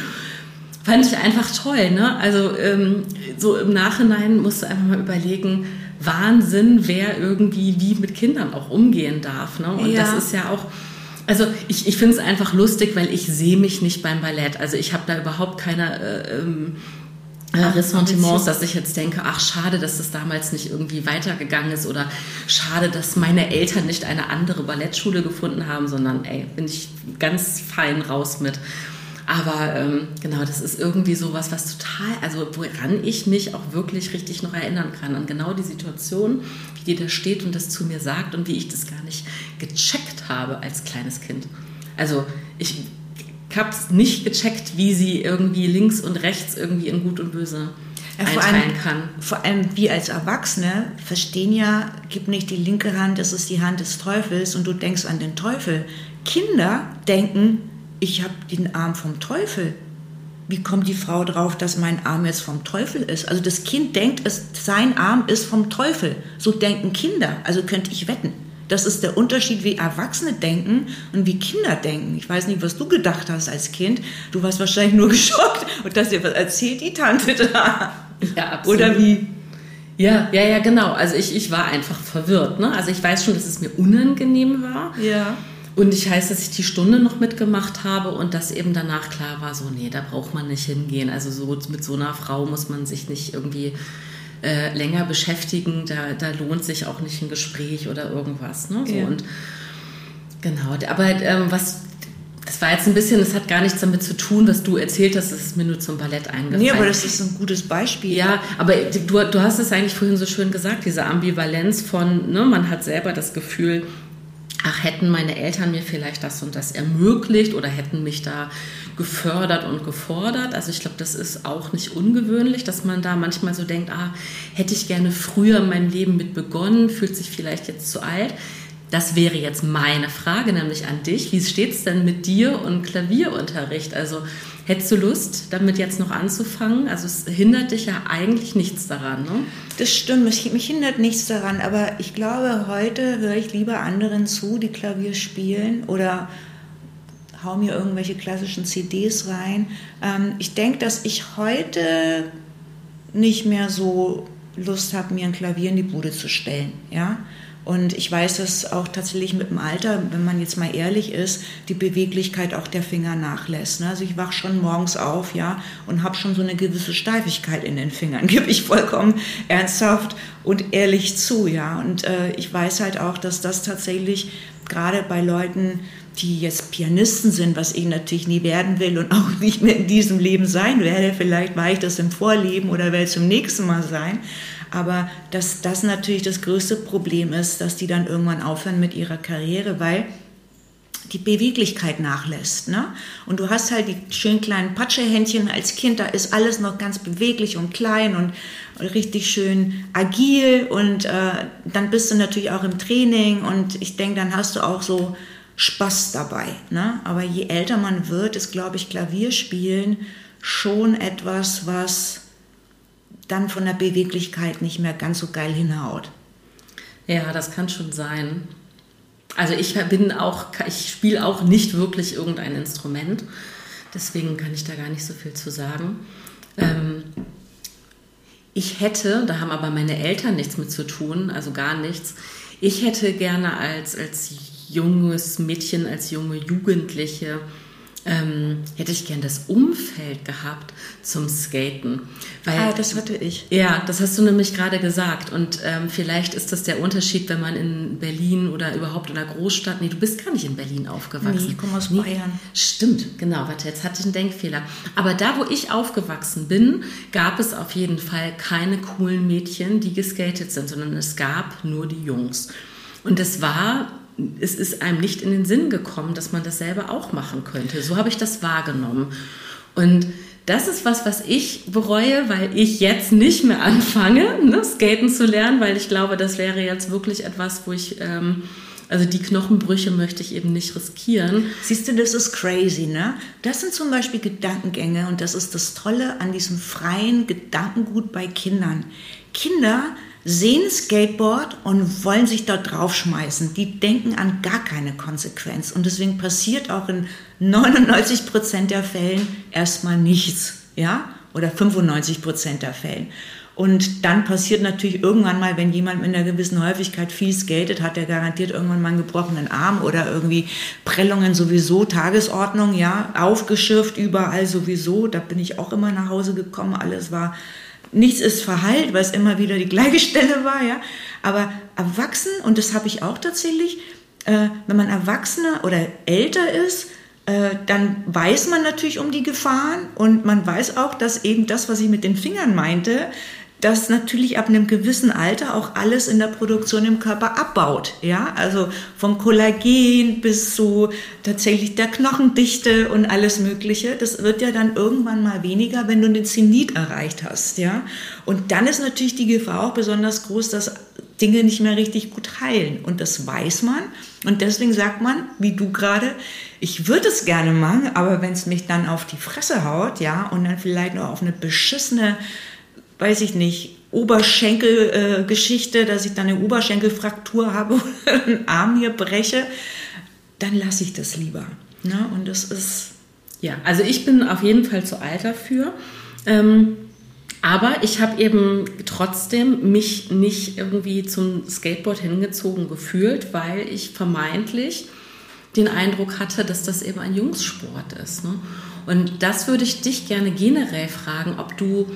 Fand ich einfach toll. Ne? Also ähm, so im Nachhinein musst du einfach mal überlegen, Wahnsinn, wer irgendwie wie mit Kindern auch umgehen darf. Ne? Und ja. das ist ja auch, also ich, ich finde es einfach lustig, weil ich sehe mich nicht beim Ballett. Also ich habe da überhaupt keine äh, ähm, äh, Ressentiments, dass ich jetzt denke, ach schade, dass das damals nicht irgendwie weitergegangen ist oder schade, dass meine Eltern nicht eine andere Ballettschule gefunden haben, sondern ey, bin ich ganz fein raus mit. Aber ähm, genau, das ist irgendwie sowas, was total, also woran ich mich auch wirklich richtig noch erinnern kann, an genau die Situation, wie die da steht und das zu mir sagt und wie ich das gar nicht gecheckt habe als kleines Kind. Also ich habe es nicht gecheckt, wie sie irgendwie links und rechts irgendwie in Gut und Böse ja, einteilen allem, kann. Vor allem wir als Erwachsene verstehen ja, gib nicht die linke Hand, das ist die Hand des Teufels und du denkst an den Teufel. Kinder denken, ich habe den Arm vom Teufel. Wie kommt die Frau drauf, dass mein Arm jetzt vom Teufel ist? Also das Kind denkt, es, sein Arm ist vom Teufel. So denken Kinder. Also könnte ich wetten. Das ist der Unterschied, wie Erwachsene denken und wie Kinder denken. Ich weiß nicht, was du gedacht hast als Kind. Du warst wahrscheinlich nur geschockt und dass dir was erzählt die Tante da. Ja, absolut. Oder wie? Ja, ja, ja, genau. Also ich, ich war einfach verwirrt. Ne? Also ich weiß schon, dass es mir unangenehm war. Ja. Und ich weiß, dass ich die Stunde noch mitgemacht habe und dass eben danach klar war, so, nee, da braucht man nicht hingehen. Also so mit so einer Frau muss man sich nicht irgendwie äh, länger beschäftigen, da, da lohnt sich auch nicht ein Gespräch oder irgendwas. Ne? So, ja. und genau, aber ähm, was das war jetzt ein bisschen, das hat gar nichts damit zu tun, was du erzählt hast, das ist mir nur zum Ballett eingefallen. Nee, aber das ist ein gutes Beispiel. Ja, aber du, du hast es eigentlich vorhin so schön gesagt, diese Ambivalenz von, ne, man hat selber das Gefühl, ach, hätten meine Eltern mir vielleicht das und das ermöglicht oder hätten mich da gefördert und gefordert. Also ich glaube, das ist auch nicht ungewöhnlich, dass man da manchmal so denkt, ah, hätte ich gerne früher mein Leben mit begonnen, fühlt sich vielleicht jetzt zu alt. Das wäre jetzt meine Frage, nämlich an dich. Wie steht es denn mit dir und Klavierunterricht? Also hättest du Lust, damit jetzt noch anzufangen? Also es hindert dich ja eigentlich nichts daran, ne? Das stimmt, mich, hindert nichts daran, aber ich glaube, heute höre ich lieber anderen zu, die Klavier spielen oder hau mir irgendwelche klassischen CDs rein. Ähm, ich denke, dass ich heute nicht mehr so Lust habe, mir ein Klavier in die Bude zu stellen. Ja? Und ich weiß, dass auch tatsächlich mit dem Alter, wenn man jetzt mal ehrlich ist, die Beweglichkeit auch der Finger nachlässt. Ne? Also ich wache schon morgens auf, ja, und habe schon so eine gewisse Steifigkeit in den Fingern, gebe ich vollkommen ernsthaft und ehrlich zu, ja. Und äh, ich weiß halt auch, dass das tatsächlich gerade bei Leuten, die jetzt Pianisten sind, was ich natürlich nie werden will und auch nicht mehr in diesem Leben sein werde. Vielleicht war ich das im Vorleben oder werde es im nächsten Mal sein. Aber dass das natürlich das größte Problem ist, dass die dann irgendwann aufhören mit ihrer Karriere, weil die Beweglichkeit nachlässt. Ne? Und du hast halt die schönen kleinen Patschehändchen als Kind, da ist alles noch ganz beweglich und klein und richtig schön agil und äh, dann bist du natürlich auch im Training und ich denke, dann hast du auch so Spaß dabei. Ne? Aber je älter man wird, ist, glaube ich, Klavierspielen schon etwas, was dann von der Beweglichkeit nicht mehr ganz so geil hinhaut. Ja, das kann schon sein. Also ich bin auch, ich spiele auch nicht wirklich irgendein Instrument. Deswegen kann ich da gar nicht so viel zu sagen. Ähm, ich hätte, da haben aber meine Eltern nichts mit zu tun, also gar nichts. Ich hätte gerne als, als junges Mädchen, als junge Jugendliche ähm, hätte ich gern das Umfeld gehabt zum Skaten. Weil, ah, das hatte ich. Ja, das hast du nämlich gerade gesagt. Und ähm, vielleicht ist das der Unterschied, wenn man in Berlin oder überhaupt in einer Großstadt, nee, du bist gar nicht in Berlin aufgewachsen. Nee, ich komme aus nee, Bayern. Stimmt, genau, warte, jetzt hatte ich einen Denkfehler. Aber da, wo ich aufgewachsen bin, gab es auf jeden Fall keine coolen Mädchen, die geskatet sind, sondern es gab nur die Jungs. Und es war es ist einem nicht in den Sinn gekommen, dass man das selber auch machen könnte. So habe ich das wahrgenommen. Und das ist was, was ich bereue, weil ich jetzt nicht mehr anfange, ne, Skaten zu lernen, weil ich glaube, das wäre jetzt wirklich etwas, wo ich, ähm, also die Knochenbrüche möchte ich eben nicht riskieren. Siehst du, das ist crazy, ne? Das sind zum Beispiel Gedankengänge und das ist das Tolle an diesem freien Gedankengut bei Kindern. Kinder sehen Skateboard und wollen sich dort draufschmeißen. Die denken an gar keine Konsequenz. Und deswegen passiert auch in 99 Prozent der Fällen erstmal nichts. Ja? Oder 95 Prozent der Fällen. Und dann passiert natürlich irgendwann mal, wenn jemand mit einer gewissen Häufigkeit viel skatet, hat er garantiert irgendwann mal einen gebrochenen Arm oder irgendwie Prellungen sowieso, Tagesordnung, ja, aufgeschürft, überall sowieso. Da bin ich auch immer nach Hause gekommen, alles war, nichts ist verheilt, weil es immer wieder die gleiche Stelle war, ja. Aber erwachsen, und das habe ich auch tatsächlich, äh, wenn man Erwachsener oder älter ist, äh, dann weiß man natürlich um die Gefahren und man weiß auch, dass eben das, was ich mit den Fingern meinte, das natürlich ab einem gewissen Alter auch alles in der Produktion im Körper abbaut. Ja, also vom Kollagen bis zu tatsächlich der Knochendichte und alles Mögliche. Das wird ja dann irgendwann mal weniger, wenn du den Zenit erreicht hast. Ja, und dann ist natürlich die Gefahr auch besonders groß, dass Dinge nicht mehr richtig gut heilen. Und das weiß man. Und deswegen sagt man, wie du gerade, ich würde es gerne machen, aber wenn es mich dann auf die Fresse haut, ja, und dann vielleicht noch auf eine beschissene weiß ich nicht, Oberschenkelgeschichte, äh, dass ich dann eine Oberschenkelfraktur habe oder einen Arm hier breche, dann lasse ich das lieber. Ne? Und das ist. Ja, also ich bin auf jeden Fall zu alt dafür. Ähm, aber ich habe eben trotzdem mich nicht irgendwie zum Skateboard hingezogen gefühlt, weil ich vermeintlich den Eindruck hatte, dass das eben ein Jungssport ist. Ne? Und das würde ich dich gerne generell fragen, ob du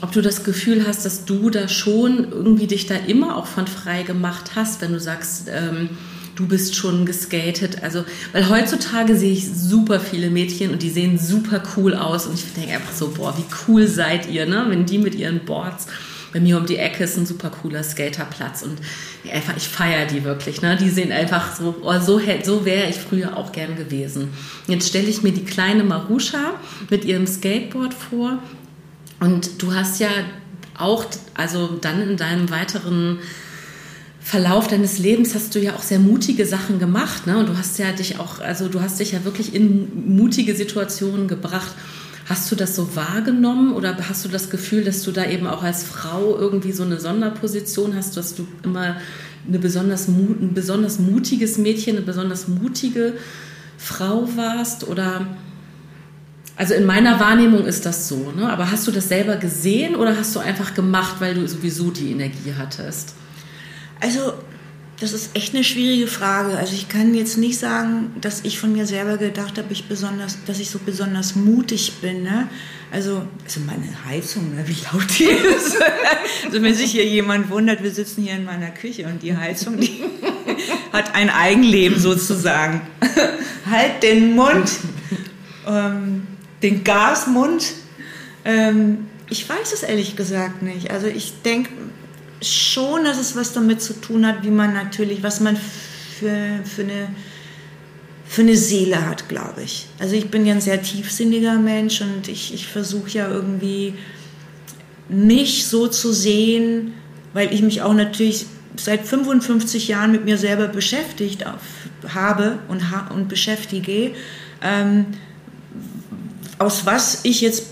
ob du das Gefühl hast, dass du da schon irgendwie dich da immer auch von frei gemacht hast, wenn du sagst, ähm, du bist schon geskatet. Also, weil heutzutage sehe ich super viele Mädchen und die sehen super cool aus und ich denke einfach so, boah, wie cool seid ihr, ne? Wenn die mit ihren Boards bei mir um die Ecke ist ein super cooler Skaterplatz und einfach, ich feiere die wirklich. Ne? Die sehen einfach so, oh, so, so wäre ich früher auch gern gewesen. Jetzt stelle ich mir die kleine Marusha mit ihrem Skateboard vor und du hast ja auch, also dann in deinem weiteren Verlauf deines Lebens hast du ja auch sehr mutige Sachen gemacht, ne? Und du hast ja dich auch, also du hast dich ja wirklich in mutige Situationen gebracht. Hast du das so wahrgenommen oder hast du das Gefühl, dass du da eben auch als Frau irgendwie so eine Sonderposition hast, dass du immer eine besonders, ein besonders mutiges Mädchen, eine besonders mutige Frau warst? Oder also in meiner Wahrnehmung ist das so. Ne? Aber hast du das selber gesehen oder hast du einfach gemacht, weil du sowieso die Energie hattest? Also das ist echt eine schwierige Frage. Also ich kann jetzt nicht sagen, dass ich von mir selber gedacht habe, ich besonders, dass ich so besonders mutig bin. Ne? Also, also meine Heizung, ne, wie laut die ist. also wenn sich hier jemand wundert, wir sitzen hier in meiner Küche und die Heizung, die hat ein Eigenleben sozusagen. halt den Mund. Ähm, den Gasmund. Ähm, ich weiß es ehrlich gesagt nicht. Also ich denke schon, dass es was damit zu tun hat, wie man natürlich, was man für, für, eine, für eine Seele hat, glaube ich. Also ich bin ja ein sehr tiefsinniger Mensch und ich, ich versuche ja irgendwie mich so zu sehen, weil ich mich auch natürlich seit 55 Jahren mit mir selber beschäftigt habe und, ha und beschäftige. Ähm, aus was ich jetzt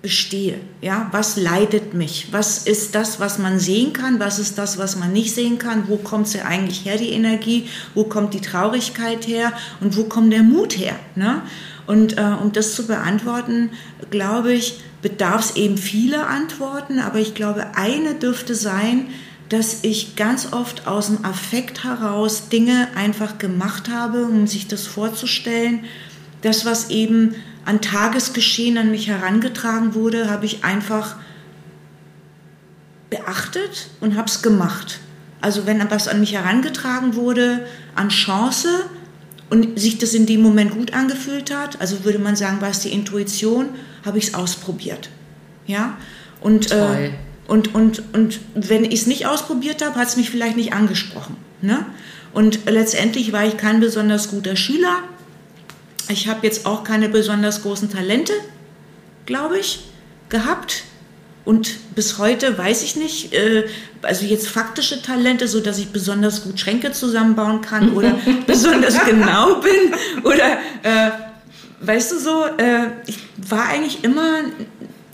bestehe. Ja, was leitet mich? Was ist das, was man sehen kann? Was ist das, was man nicht sehen kann? Wo kommt sie eigentlich her, die Energie? Wo kommt die Traurigkeit her? Und wo kommt der Mut her? Ne? Und äh, um das zu beantworten, glaube ich, bedarf es eben viele Antworten, aber ich glaube, eine dürfte sein, dass ich ganz oft aus dem Affekt heraus Dinge einfach gemacht habe, um sich das vorzustellen. Das, was eben an Tagesgeschehen an mich herangetragen wurde, habe ich einfach beachtet und habe es gemacht. Also wenn etwas an mich herangetragen wurde, an Chance und sich das in dem Moment gut angefühlt hat, also würde man sagen, war es die Intuition, habe ich es ausprobiert. Ja? Und, äh, und, und, und wenn ich es nicht ausprobiert habe, hat es mich vielleicht nicht angesprochen. Ne? Und letztendlich war ich kein besonders guter Schüler, ich habe jetzt auch keine besonders großen Talente, glaube ich, gehabt. Und bis heute weiß ich nicht, äh, also jetzt faktische Talente, so dass ich besonders gut Schränke zusammenbauen kann oder besonders genau bin oder äh, weißt du so, äh, ich war eigentlich immer,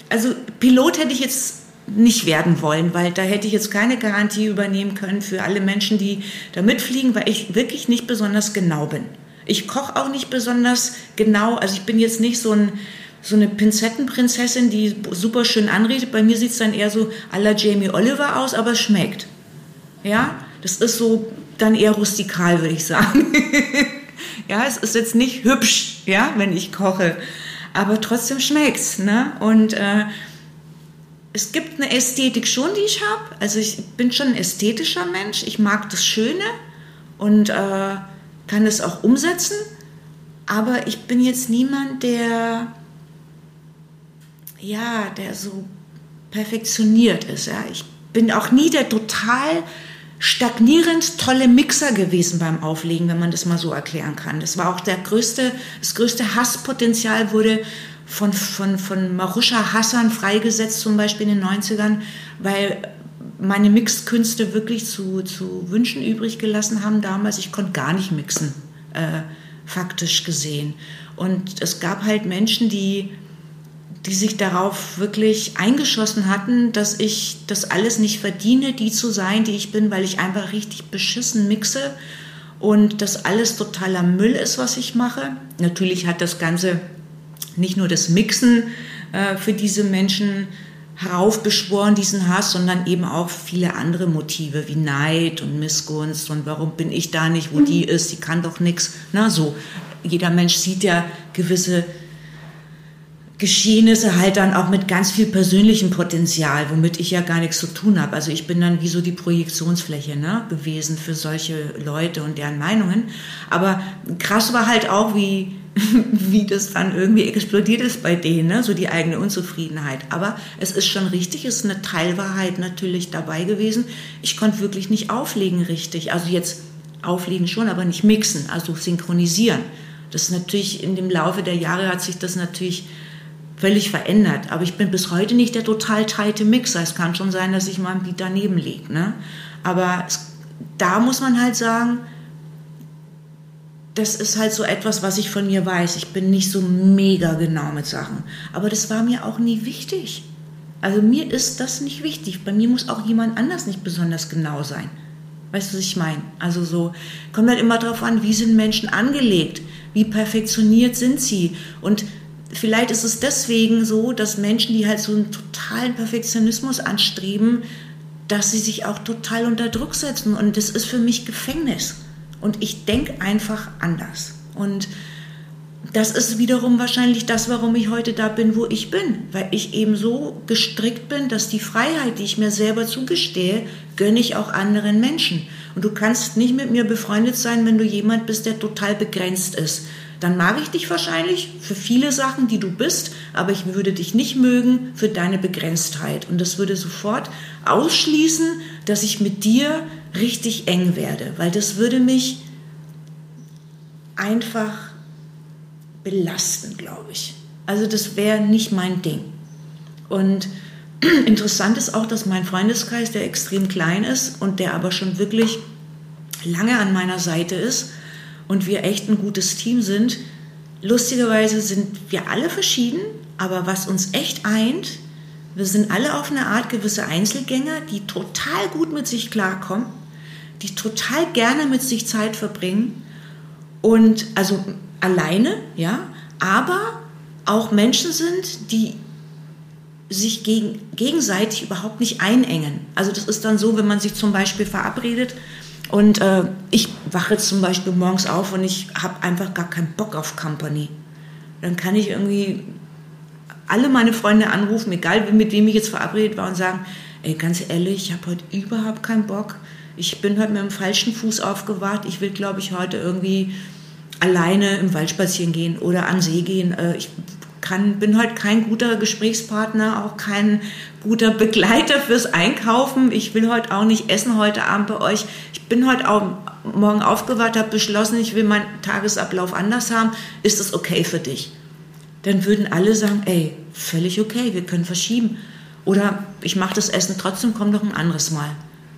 also Pilot hätte ich jetzt nicht werden wollen, weil da hätte ich jetzt keine Garantie übernehmen können für alle Menschen, die da mitfliegen, weil ich wirklich nicht besonders genau bin. Ich koche auch nicht besonders genau. Also ich bin jetzt nicht so ein, so eine Pinzettenprinzessin, die super schön anredet. Bei mir sieht es dann eher so à la Jamie Oliver aus, aber es schmeckt. Ja, das ist so dann eher rustikal, würde ich sagen. ja, es ist jetzt nicht hübsch, ja, wenn ich koche, aber trotzdem schmeckt's, ne? Und äh, es gibt eine Ästhetik schon, die ich habe. Also ich bin schon ein ästhetischer Mensch. Ich mag das Schöne und äh, kann es auch umsetzen. Aber ich bin jetzt niemand, der ja, der so perfektioniert ist. Ja. Ich bin auch nie der total stagnierend tolle Mixer gewesen beim Auflegen, wenn man das mal so erklären kann. Das war auch der größte, das größte Hasspotenzial wurde von, von, von Marusha Hassan freigesetzt, zum Beispiel in den 90ern, weil meine Mixkünste wirklich zu, zu wünschen übrig gelassen haben damals. Ich konnte gar nicht mixen, äh, faktisch gesehen. Und es gab halt Menschen, die die sich darauf wirklich eingeschossen hatten, dass ich das alles nicht verdiene, die zu sein, die ich bin, weil ich einfach richtig beschissen mixe und das alles totaler Müll ist, was ich mache. Natürlich hat das Ganze nicht nur das Mixen äh, für diese Menschen heraufbeschworen, diesen Hass, sondern eben auch viele andere Motive wie Neid und Missgunst und warum bin ich da nicht, wo mhm. die ist, die kann doch nichts. Na so, jeder Mensch sieht ja gewisse Geschehnisse halt dann auch mit ganz viel persönlichem Potenzial, womit ich ja gar nichts zu tun habe. Also ich bin dann wie so die Projektionsfläche ne, gewesen für solche Leute und deren Meinungen. Aber krass war halt auch, wie, wie das dann irgendwie explodiert ist bei denen, ne? so die eigene Unzufriedenheit. Aber es ist schon richtig, es ist eine Teilwahrheit natürlich dabei gewesen. Ich konnte wirklich nicht auflegen richtig. Also jetzt auflegen schon, aber nicht mixen, also synchronisieren. Das ist natürlich in dem Laufe der Jahre hat sich das natürlich völlig verändert. Aber ich bin bis heute nicht der total tighte Mixer. Es kann schon sein, dass ich mal ein Beat daneben lege. Ne? Aber es, da muss man halt sagen, das ist halt so etwas, was ich von mir weiß. Ich bin nicht so mega genau mit Sachen. Aber das war mir auch nie wichtig. Also mir ist das nicht wichtig. Bei mir muss auch jemand anders nicht besonders genau sein. Weißt du, was ich meine? Also so, kommt halt immer darauf an, wie sind Menschen angelegt? Wie perfektioniert sind sie? Und vielleicht ist es deswegen so, dass Menschen, die halt so einen totalen Perfektionismus anstreben, dass sie sich auch total unter Druck setzen. Und das ist für mich Gefängnis. Und ich denke einfach anders. Und das ist wiederum wahrscheinlich das, warum ich heute da bin, wo ich bin. Weil ich eben so gestrickt bin, dass die Freiheit, die ich mir selber zugestehe, gönne ich auch anderen Menschen. Und du kannst nicht mit mir befreundet sein, wenn du jemand bist, der total begrenzt ist dann mag ich dich wahrscheinlich für viele Sachen, die du bist, aber ich würde dich nicht mögen für deine Begrenztheit. Und das würde sofort ausschließen, dass ich mit dir richtig eng werde, weil das würde mich einfach belasten, glaube ich. Also das wäre nicht mein Ding. Und interessant ist auch, dass mein Freundeskreis, der extrem klein ist und der aber schon wirklich lange an meiner Seite ist, und wir echt ein gutes Team sind. Lustigerweise sind wir alle verschieden, aber was uns echt eint, wir sind alle auf eine Art gewisse Einzelgänger, die total gut mit sich klarkommen, die total gerne mit sich Zeit verbringen und also alleine, ja, aber auch Menschen sind, die sich gegen, gegenseitig überhaupt nicht einengen. Also das ist dann so, wenn man sich zum Beispiel verabredet und äh, ich wache zum Beispiel morgens auf und ich habe einfach gar keinen Bock auf Company. Dann kann ich irgendwie alle meine Freunde anrufen, egal mit wem ich jetzt verabredet war, und sagen, ey, ganz ehrlich, ich habe heute überhaupt keinen Bock. Ich bin heute mit dem falschen Fuß aufgewacht. Ich will, glaube ich, heute irgendwie alleine im Wald spazieren gehen oder an See gehen. Äh, ich kann, bin heute kein guter Gesprächspartner, auch kein guter Begleiter fürs Einkaufen. Ich will heute auch nicht essen heute Abend bei euch. Ich bin heute auch morgen aufgewacht, habe beschlossen, ich will meinen Tagesablauf anders haben. Ist das okay für dich? Dann würden alle sagen, ey, völlig okay, wir können verschieben. Oder ich mache das Essen trotzdem, komm doch ein anderes Mal.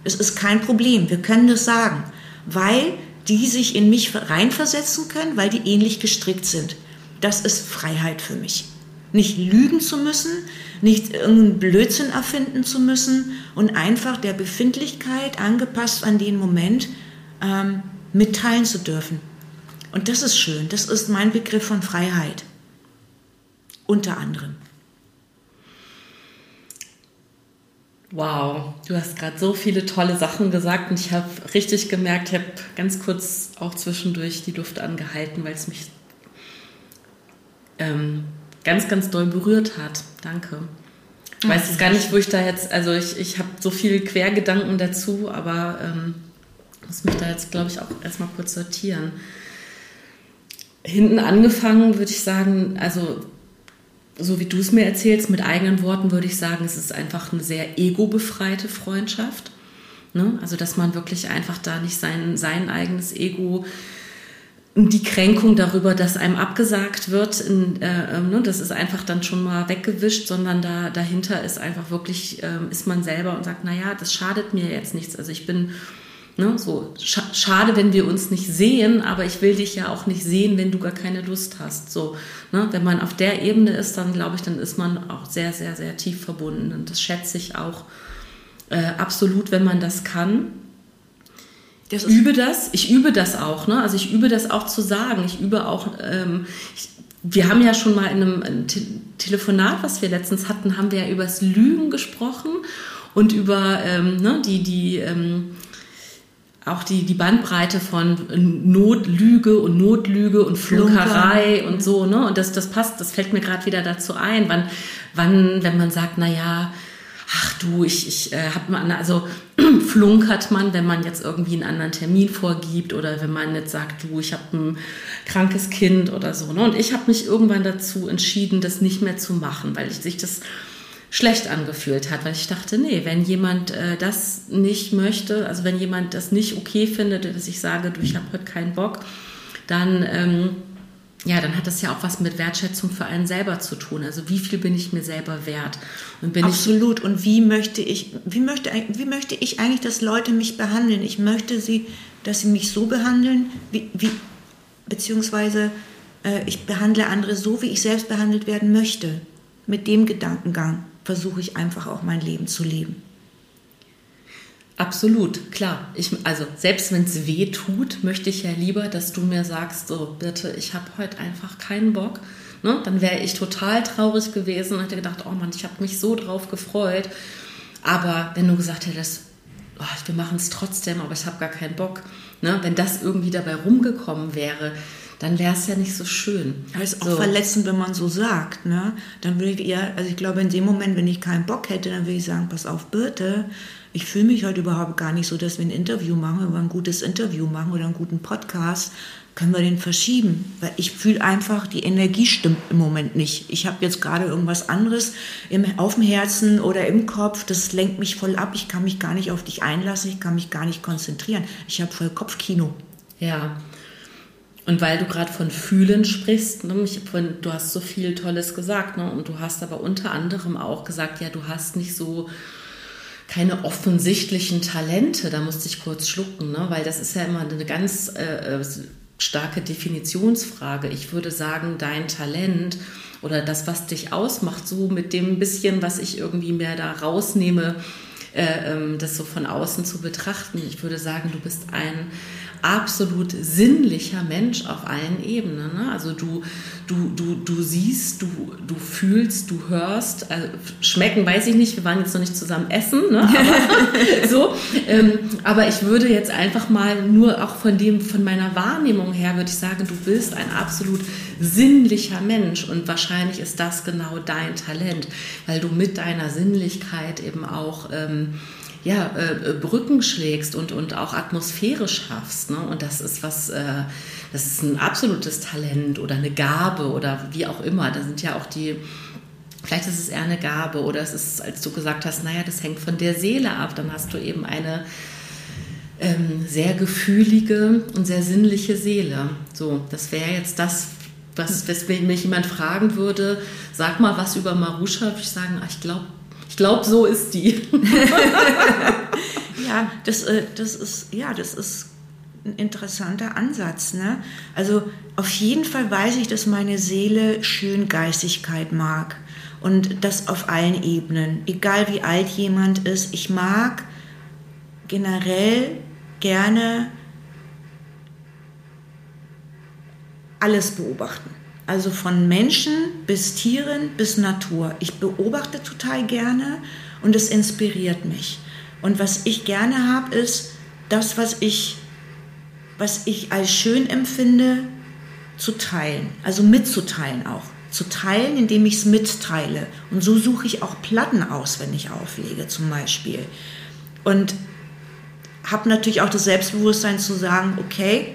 Es ist kein Problem, wir können das sagen, weil die sich in mich reinversetzen können, weil die ähnlich gestrickt sind. Das ist Freiheit für mich. Nicht lügen zu müssen, nicht irgendeinen Blödsinn erfinden zu müssen und einfach der Befindlichkeit angepasst an den Moment ähm, mitteilen zu dürfen. Und das ist schön. Das ist mein Begriff von Freiheit. unter anderem. Wow, du hast gerade so viele tolle Sachen gesagt und ich habe richtig gemerkt, ich habe ganz kurz auch zwischendurch die Luft angehalten, weil es mich ähm, ganz, ganz doll berührt hat. Danke. Ich weiß es gar nicht, wo ich da jetzt, also ich, ich habe so viele Quergedanken dazu, aber ähm, muss mich da jetzt, glaube ich, auch erstmal kurz sortieren. Hinten angefangen würde ich sagen, also so wie du es mir erzählst, mit eigenen Worten würde ich sagen, es ist einfach eine sehr ego-befreite Freundschaft. Ne? Also, dass man wirklich einfach da nicht sein, sein eigenes Ego, die Kränkung darüber, dass einem abgesagt wird, in, äh, ähm, ne? das ist einfach dann schon mal weggewischt, sondern da, dahinter ist einfach wirklich, äh, ist man selber und sagt, naja, das schadet mir jetzt nichts. Also ich bin Ne, so sch schade, wenn wir uns nicht sehen, aber ich will dich ja auch nicht sehen, wenn du gar keine Lust hast. So, ne, wenn man auf der Ebene ist, dann glaube ich, dann ist man auch sehr, sehr, sehr tief verbunden. Und das schätze ich auch äh, absolut, wenn man das kann. Das ich übe das, ich übe das auch, ne? Also ich übe das auch zu sagen. Ich übe auch, ähm, ich, wir haben ja schon mal in einem, einem Te Telefonat, was wir letztens hatten, haben wir ja über das Lügen gesprochen und über ähm, ne, die, die ähm, auch die, die Bandbreite von Notlüge und Notlüge und Flunkerei und so, ne? Und das, das passt, das fällt mir gerade wieder dazu ein, wann, wann, wenn man sagt, na ja, ach du, ich, ich äh, hab mal, also flunkert man, wenn man jetzt irgendwie einen anderen Termin vorgibt oder wenn man jetzt sagt, du, ich habe ein krankes Kind oder so, ne? Und ich habe mich irgendwann dazu entschieden, das nicht mehr zu machen, weil ich sich das schlecht angefühlt hat, weil ich dachte, nee, wenn jemand äh, das nicht möchte, also wenn jemand das nicht okay findet, dass ich sage, du, ich habe heute keinen Bock, dann ähm, ja, dann hat das ja auch was mit Wertschätzung für einen selber zu tun. Also wie viel bin ich mir selber wert? Und bin Absolut. Ich und wie möchte ich, wie möchte, wie möchte ich eigentlich, dass Leute mich behandeln? Ich möchte sie, dass sie mich so behandeln, wie, wie beziehungsweise äh, ich behandle andere so, wie ich selbst behandelt werden möchte. Mit dem Gedankengang versuche ich einfach auch mein Leben zu leben. Absolut, klar. Ich, also selbst wenn es weh tut, möchte ich ja lieber, dass du mir sagst, so bitte, ich habe heute einfach keinen Bock. Ne? Dann wäre ich total traurig gewesen und hätte gedacht, oh Mann, ich habe mich so drauf gefreut. Aber wenn du gesagt hättest, oh, wir machen es trotzdem, aber ich habe gar keinen Bock, ne? wenn das irgendwie dabei rumgekommen wäre, dann wäre es ja nicht so schön. Das ist auch so. verletzend, wenn man so sagt. Ne? Dann würde ich eher, also ich glaube, in dem Moment, wenn ich keinen Bock hätte, dann würde ich sagen, pass auf, Birte, ich fühle mich heute überhaupt gar nicht so, dass wir ein Interview machen, wenn wir ein gutes Interview machen oder einen guten Podcast, können wir den verschieben. Weil ich fühle einfach, die Energie stimmt im Moment nicht. Ich habe jetzt gerade irgendwas anderes im, auf dem Herzen oder im Kopf, das lenkt mich voll ab. Ich kann mich gar nicht auf dich einlassen, ich kann mich gar nicht konzentrieren. Ich habe voll Kopfkino. Ja, und weil du gerade von Fühlen sprichst, ne, ich, von, du hast so viel Tolles gesagt, ne, und du hast aber unter anderem auch gesagt, ja, du hast nicht so keine offensichtlichen Talente. Da musste ich kurz schlucken, ne, weil das ist ja immer eine ganz äh, äh, starke Definitionsfrage. Ich würde sagen, dein Talent oder das, was dich ausmacht, so mit dem bisschen, was ich irgendwie mehr da rausnehme, äh, ähm, das so von außen zu betrachten. Ich würde sagen, du bist ein absolut sinnlicher Mensch auf allen Ebenen. Ne? Also du, du, du, du siehst, du, du fühlst, du hörst. Also schmecken weiß ich nicht, wir waren jetzt noch nicht zusammen essen, ne? aber, so, ähm, aber ich würde jetzt einfach mal nur auch von dem, von meiner Wahrnehmung her, würde ich sagen, du bist ein absolut sinnlicher Mensch und wahrscheinlich ist das genau dein Talent, weil du mit deiner Sinnlichkeit eben auch ähm, ja, äh, Brücken schlägst und, und auch Atmosphäre schaffst. Ne? Und das ist was, äh, das ist ein absolutes Talent oder eine Gabe oder wie auch immer. Da sind ja auch die, vielleicht ist es eher eine Gabe oder es ist, als du gesagt hast, naja, das hängt von der Seele ab, dann hast du eben eine ähm, sehr gefühlige und sehr sinnliche Seele. So, das wäre jetzt das, was, wenn mich jemand fragen würde, sag mal was über Marusha, würde ich sagen, ich glaube, ich glaube, so ist die. ja, das, äh, das ist, ja, das ist ein interessanter Ansatz. Ne? Also auf jeden Fall weiß ich, dass meine Seele Schöngeistigkeit mag. Und das auf allen Ebenen. Egal wie alt jemand ist. Ich mag generell gerne alles beobachten. Also von Menschen bis Tieren bis Natur. Ich beobachte total gerne und es inspiriert mich. Und was ich gerne habe, ist das, was ich, was ich als schön empfinde, zu teilen. Also mitzuteilen auch. Zu teilen, indem ich es mitteile. Und so suche ich auch Platten aus, wenn ich auflege zum Beispiel. Und habe natürlich auch das Selbstbewusstsein zu sagen, okay,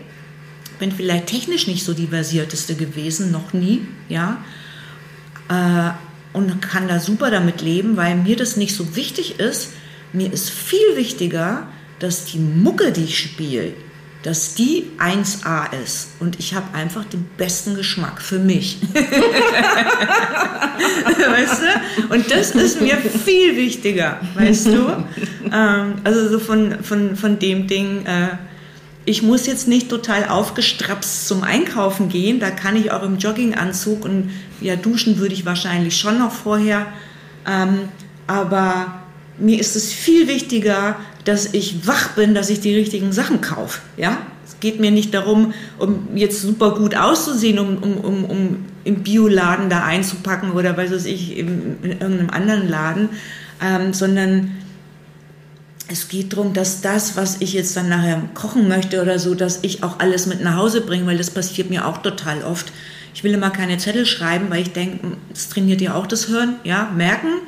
bin vielleicht technisch nicht so die versierteste gewesen, noch nie, ja, äh, und kann da super damit leben, weil mir das nicht so wichtig ist. Mir ist viel wichtiger, dass die Mucke, die ich spiele, dass die 1A ist. Und ich habe einfach den besten Geschmack für mich. weißt du? Und das ist mir viel wichtiger, weißt du? Ähm, also so von, von, von dem Ding, äh, ich muss jetzt nicht total aufgestrapst zum Einkaufen gehen. Da kann ich auch im Jogginganzug und ja, duschen würde ich wahrscheinlich schon noch vorher. Ähm, aber mir ist es viel wichtiger, dass ich wach bin, dass ich die richtigen Sachen kaufe. Ja? Es geht mir nicht darum, um jetzt super gut auszusehen, um, um, um, um im Bioladen da einzupacken oder weiß was ich, in, in irgendeinem anderen Laden, ähm, sondern es geht darum, dass das, was ich jetzt dann nachher kochen möchte oder so, dass ich auch alles mit nach Hause bringe, weil das passiert mir auch total oft. Ich will immer keine Zettel schreiben, weil ich denke, es trainiert ja auch das Hirn, ja, merken,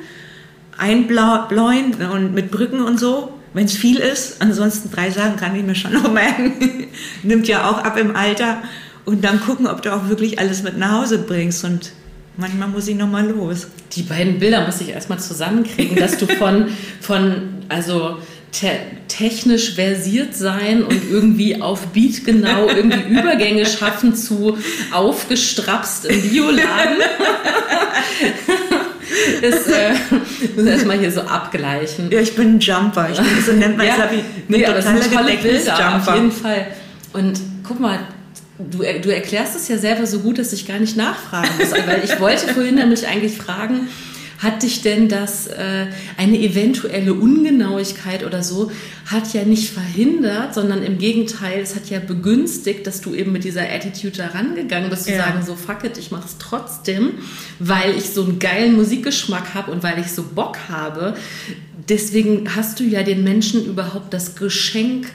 einbläuen und mit Brücken und so, wenn es viel ist. Ansonsten drei Sachen kann ich mir schon noch merken. Nimmt ja auch ab im Alter. Und dann gucken, ob du auch wirklich alles mit nach Hause bringst und Manchmal muss ich nochmal los. Die beiden Bilder muss ich erstmal zusammenkriegen, dass du von, von also te technisch versiert sein und irgendwie auf Beat genau irgendwie Übergänge schaffen zu aufgestrapst im Bioladen. ist, äh, muss erstmal hier so abgleichen. Ja, ich bin ein Jumper. Ich bin, so nennt man ja, es. Nee, aber das sind tolle Bilder, auf jeden Fall. Und guck mal, du, du erklärst es ja selber so gut, dass ich gar nicht nachfragen muss. weil ich wollte vorhin nämlich eigentlich fragen, hat dich denn das, äh, eine eventuelle Ungenauigkeit oder so, hat ja nicht verhindert, sondern im Gegenteil, es hat ja begünstigt, dass du eben mit dieser Attitude da rangegangen bist, zu ja. sagen, so fuck it, ich mach's trotzdem, weil ich so einen geilen Musikgeschmack habe und weil ich so Bock habe. Deswegen hast du ja den Menschen überhaupt das Geschenk,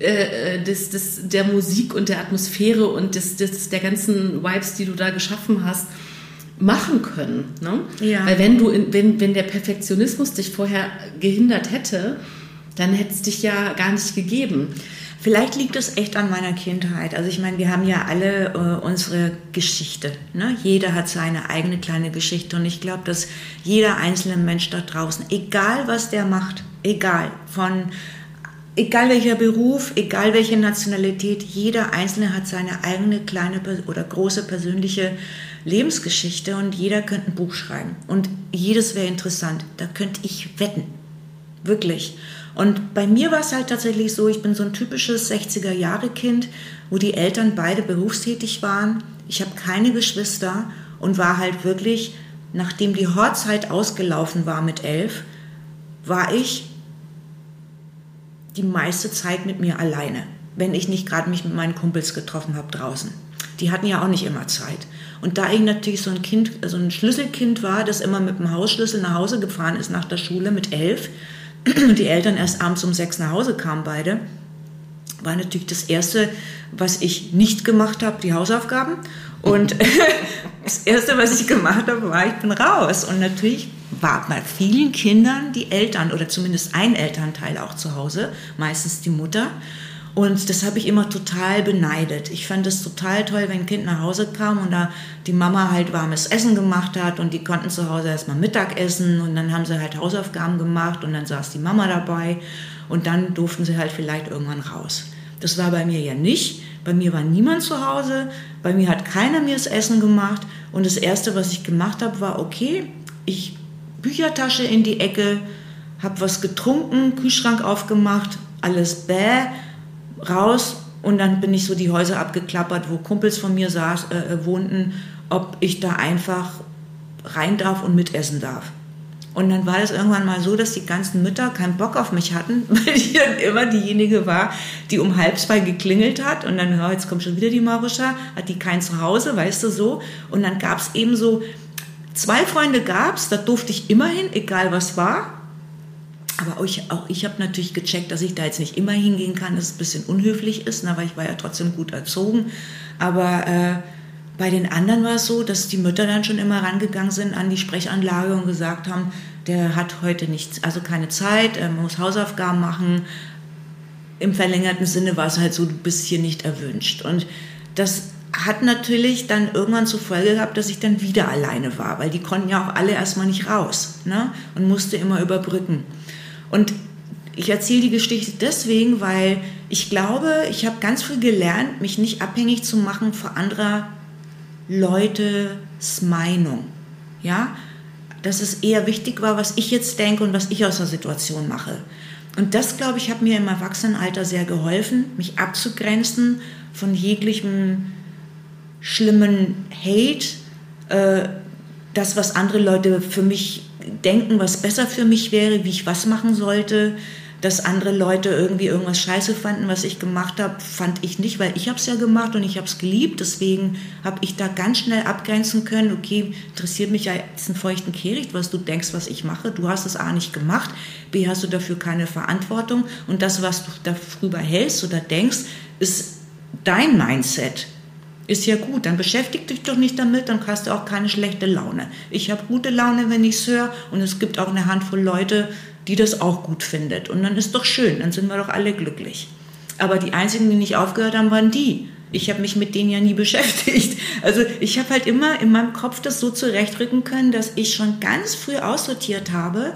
äh, äh, des, des, der Musik und der Atmosphäre und des, des, der ganzen Vibes, die du da geschaffen hast, machen können. Ne? Ja. Weil wenn du, in, wenn, wenn der Perfektionismus dich vorher gehindert hätte, dann hätte es dich ja gar nicht gegeben. Vielleicht liegt es echt an meiner Kindheit. Also ich meine, wir haben ja alle äh, unsere Geschichte. Ne? Jeder hat seine eigene kleine Geschichte und ich glaube, dass jeder einzelne Mensch da draußen, egal was der macht, egal von egal welcher Beruf, egal welche Nationalität, jeder Einzelne hat seine eigene kleine oder große persönliche Lebensgeschichte und jeder könnte ein Buch schreiben. Und jedes wäre interessant. Da könnte ich wetten. Wirklich. Und bei mir war es halt tatsächlich so, ich bin so ein typisches 60er-Jahre-Kind, wo die Eltern beide berufstätig waren. Ich habe keine Geschwister und war halt wirklich, nachdem die Horzeit ausgelaufen war mit elf, war ich die meiste Zeit mit mir alleine, wenn ich nicht gerade mich mit meinen Kumpels getroffen habe draußen. Die hatten ja auch nicht immer Zeit. Und da ich natürlich so ein Kind, so ein Schlüsselkind war, das immer mit dem Hausschlüssel nach Hause gefahren ist nach der Schule mit elf und die Eltern erst abends um sechs nach Hause kamen beide, war natürlich das Erste, was ich nicht gemacht habe, die Hausaufgaben. Und das Erste, was ich gemacht habe, war, ich bin raus. Und natürlich war bei vielen Kindern die Eltern oder zumindest ein Elternteil auch zu Hause, meistens die Mutter. Und das habe ich immer total beneidet. Ich fand es total toll, wenn ein Kind nach Hause kam und da die Mama halt warmes Essen gemacht hat und die konnten zu Hause erstmal Mittag essen und dann haben sie halt Hausaufgaben gemacht und dann saß die Mama dabei und dann durften sie halt vielleicht irgendwann raus. Das war bei mir ja nicht. Bei mir war niemand zu Hause, bei mir hat keiner mir das Essen gemacht und das Erste, was ich gemacht habe, war, okay, ich Büchertasche in die Ecke, habe was getrunken, Kühlschrank aufgemacht, alles bäh, raus und dann bin ich so die Häuser abgeklappert, wo Kumpels von mir saß, äh, äh, wohnten, ob ich da einfach rein darf und mitessen darf. Und dann war es irgendwann mal so, dass die ganzen Mütter keinen Bock auf mich hatten, weil ich dann immer diejenige war, die um halb zwei geklingelt hat. Und dann, ja, jetzt kommt schon wieder die Maruscha, hat die kein Zuhause, weißt du so. Und dann gab es eben so, zwei Freunde gab es, da durfte ich immer hin, egal was war. Aber auch ich, ich habe natürlich gecheckt, dass ich da jetzt nicht immer hingehen kann, dass es ein bisschen unhöflich ist, na, weil ich war ja trotzdem gut erzogen. Aber äh, bei den anderen war es so, dass die Mütter dann schon immer rangegangen sind an die Sprechanlage und gesagt haben, der hat heute nichts, also keine Zeit, er muss Hausaufgaben machen. Im verlängerten Sinne war es halt so, du bist hier nicht erwünscht. Und das hat natürlich dann irgendwann zur Folge gehabt, dass ich dann wieder alleine war, weil die konnten ja auch alle erstmal nicht raus ne? und musste immer überbrücken. Und ich erzähle die Geschichte deswegen, weil ich glaube, ich habe ganz früh gelernt, mich nicht abhängig zu machen von anderer Leutes Meinung. Ja, dass es eher wichtig war, was ich jetzt denke und was ich aus der Situation mache. Und das, glaube ich, hat mir im Erwachsenenalter sehr geholfen, mich abzugrenzen von jeglichem schlimmen Hate, äh, das, was andere Leute für mich denken, was besser für mich wäre, wie ich was machen sollte, dass andere Leute irgendwie irgendwas scheiße fanden, was ich gemacht habe, fand ich nicht, weil ich habe es ja gemacht und ich habe es geliebt. Deswegen habe ich da ganz schnell abgrenzen können, okay, interessiert mich ja jetzt einen feuchten Kehricht, was du denkst, was ich mache. Du hast es A nicht gemacht, B hast du dafür keine Verantwortung und das, was du darüber hältst oder denkst, ist dein Mindset. Ist ja gut, dann beschäftig dich doch nicht damit, dann hast du auch keine schlechte Laune. Ich habe gute Laune, wenn ich es höre und es gibt auch eine Handvoll Leute, die das auch gut findet. Und dann ist doch schön, dann sind wir doch alle glücklich. Aber die einzigen, die nicht aufgehört haben, waren die. Ich habe mich mit denen ja nie beschäftigt. Also ich habe halt immer in meinem Kopf das so zurechtrücken können, dass ich schon ganz früh aussortiert habe,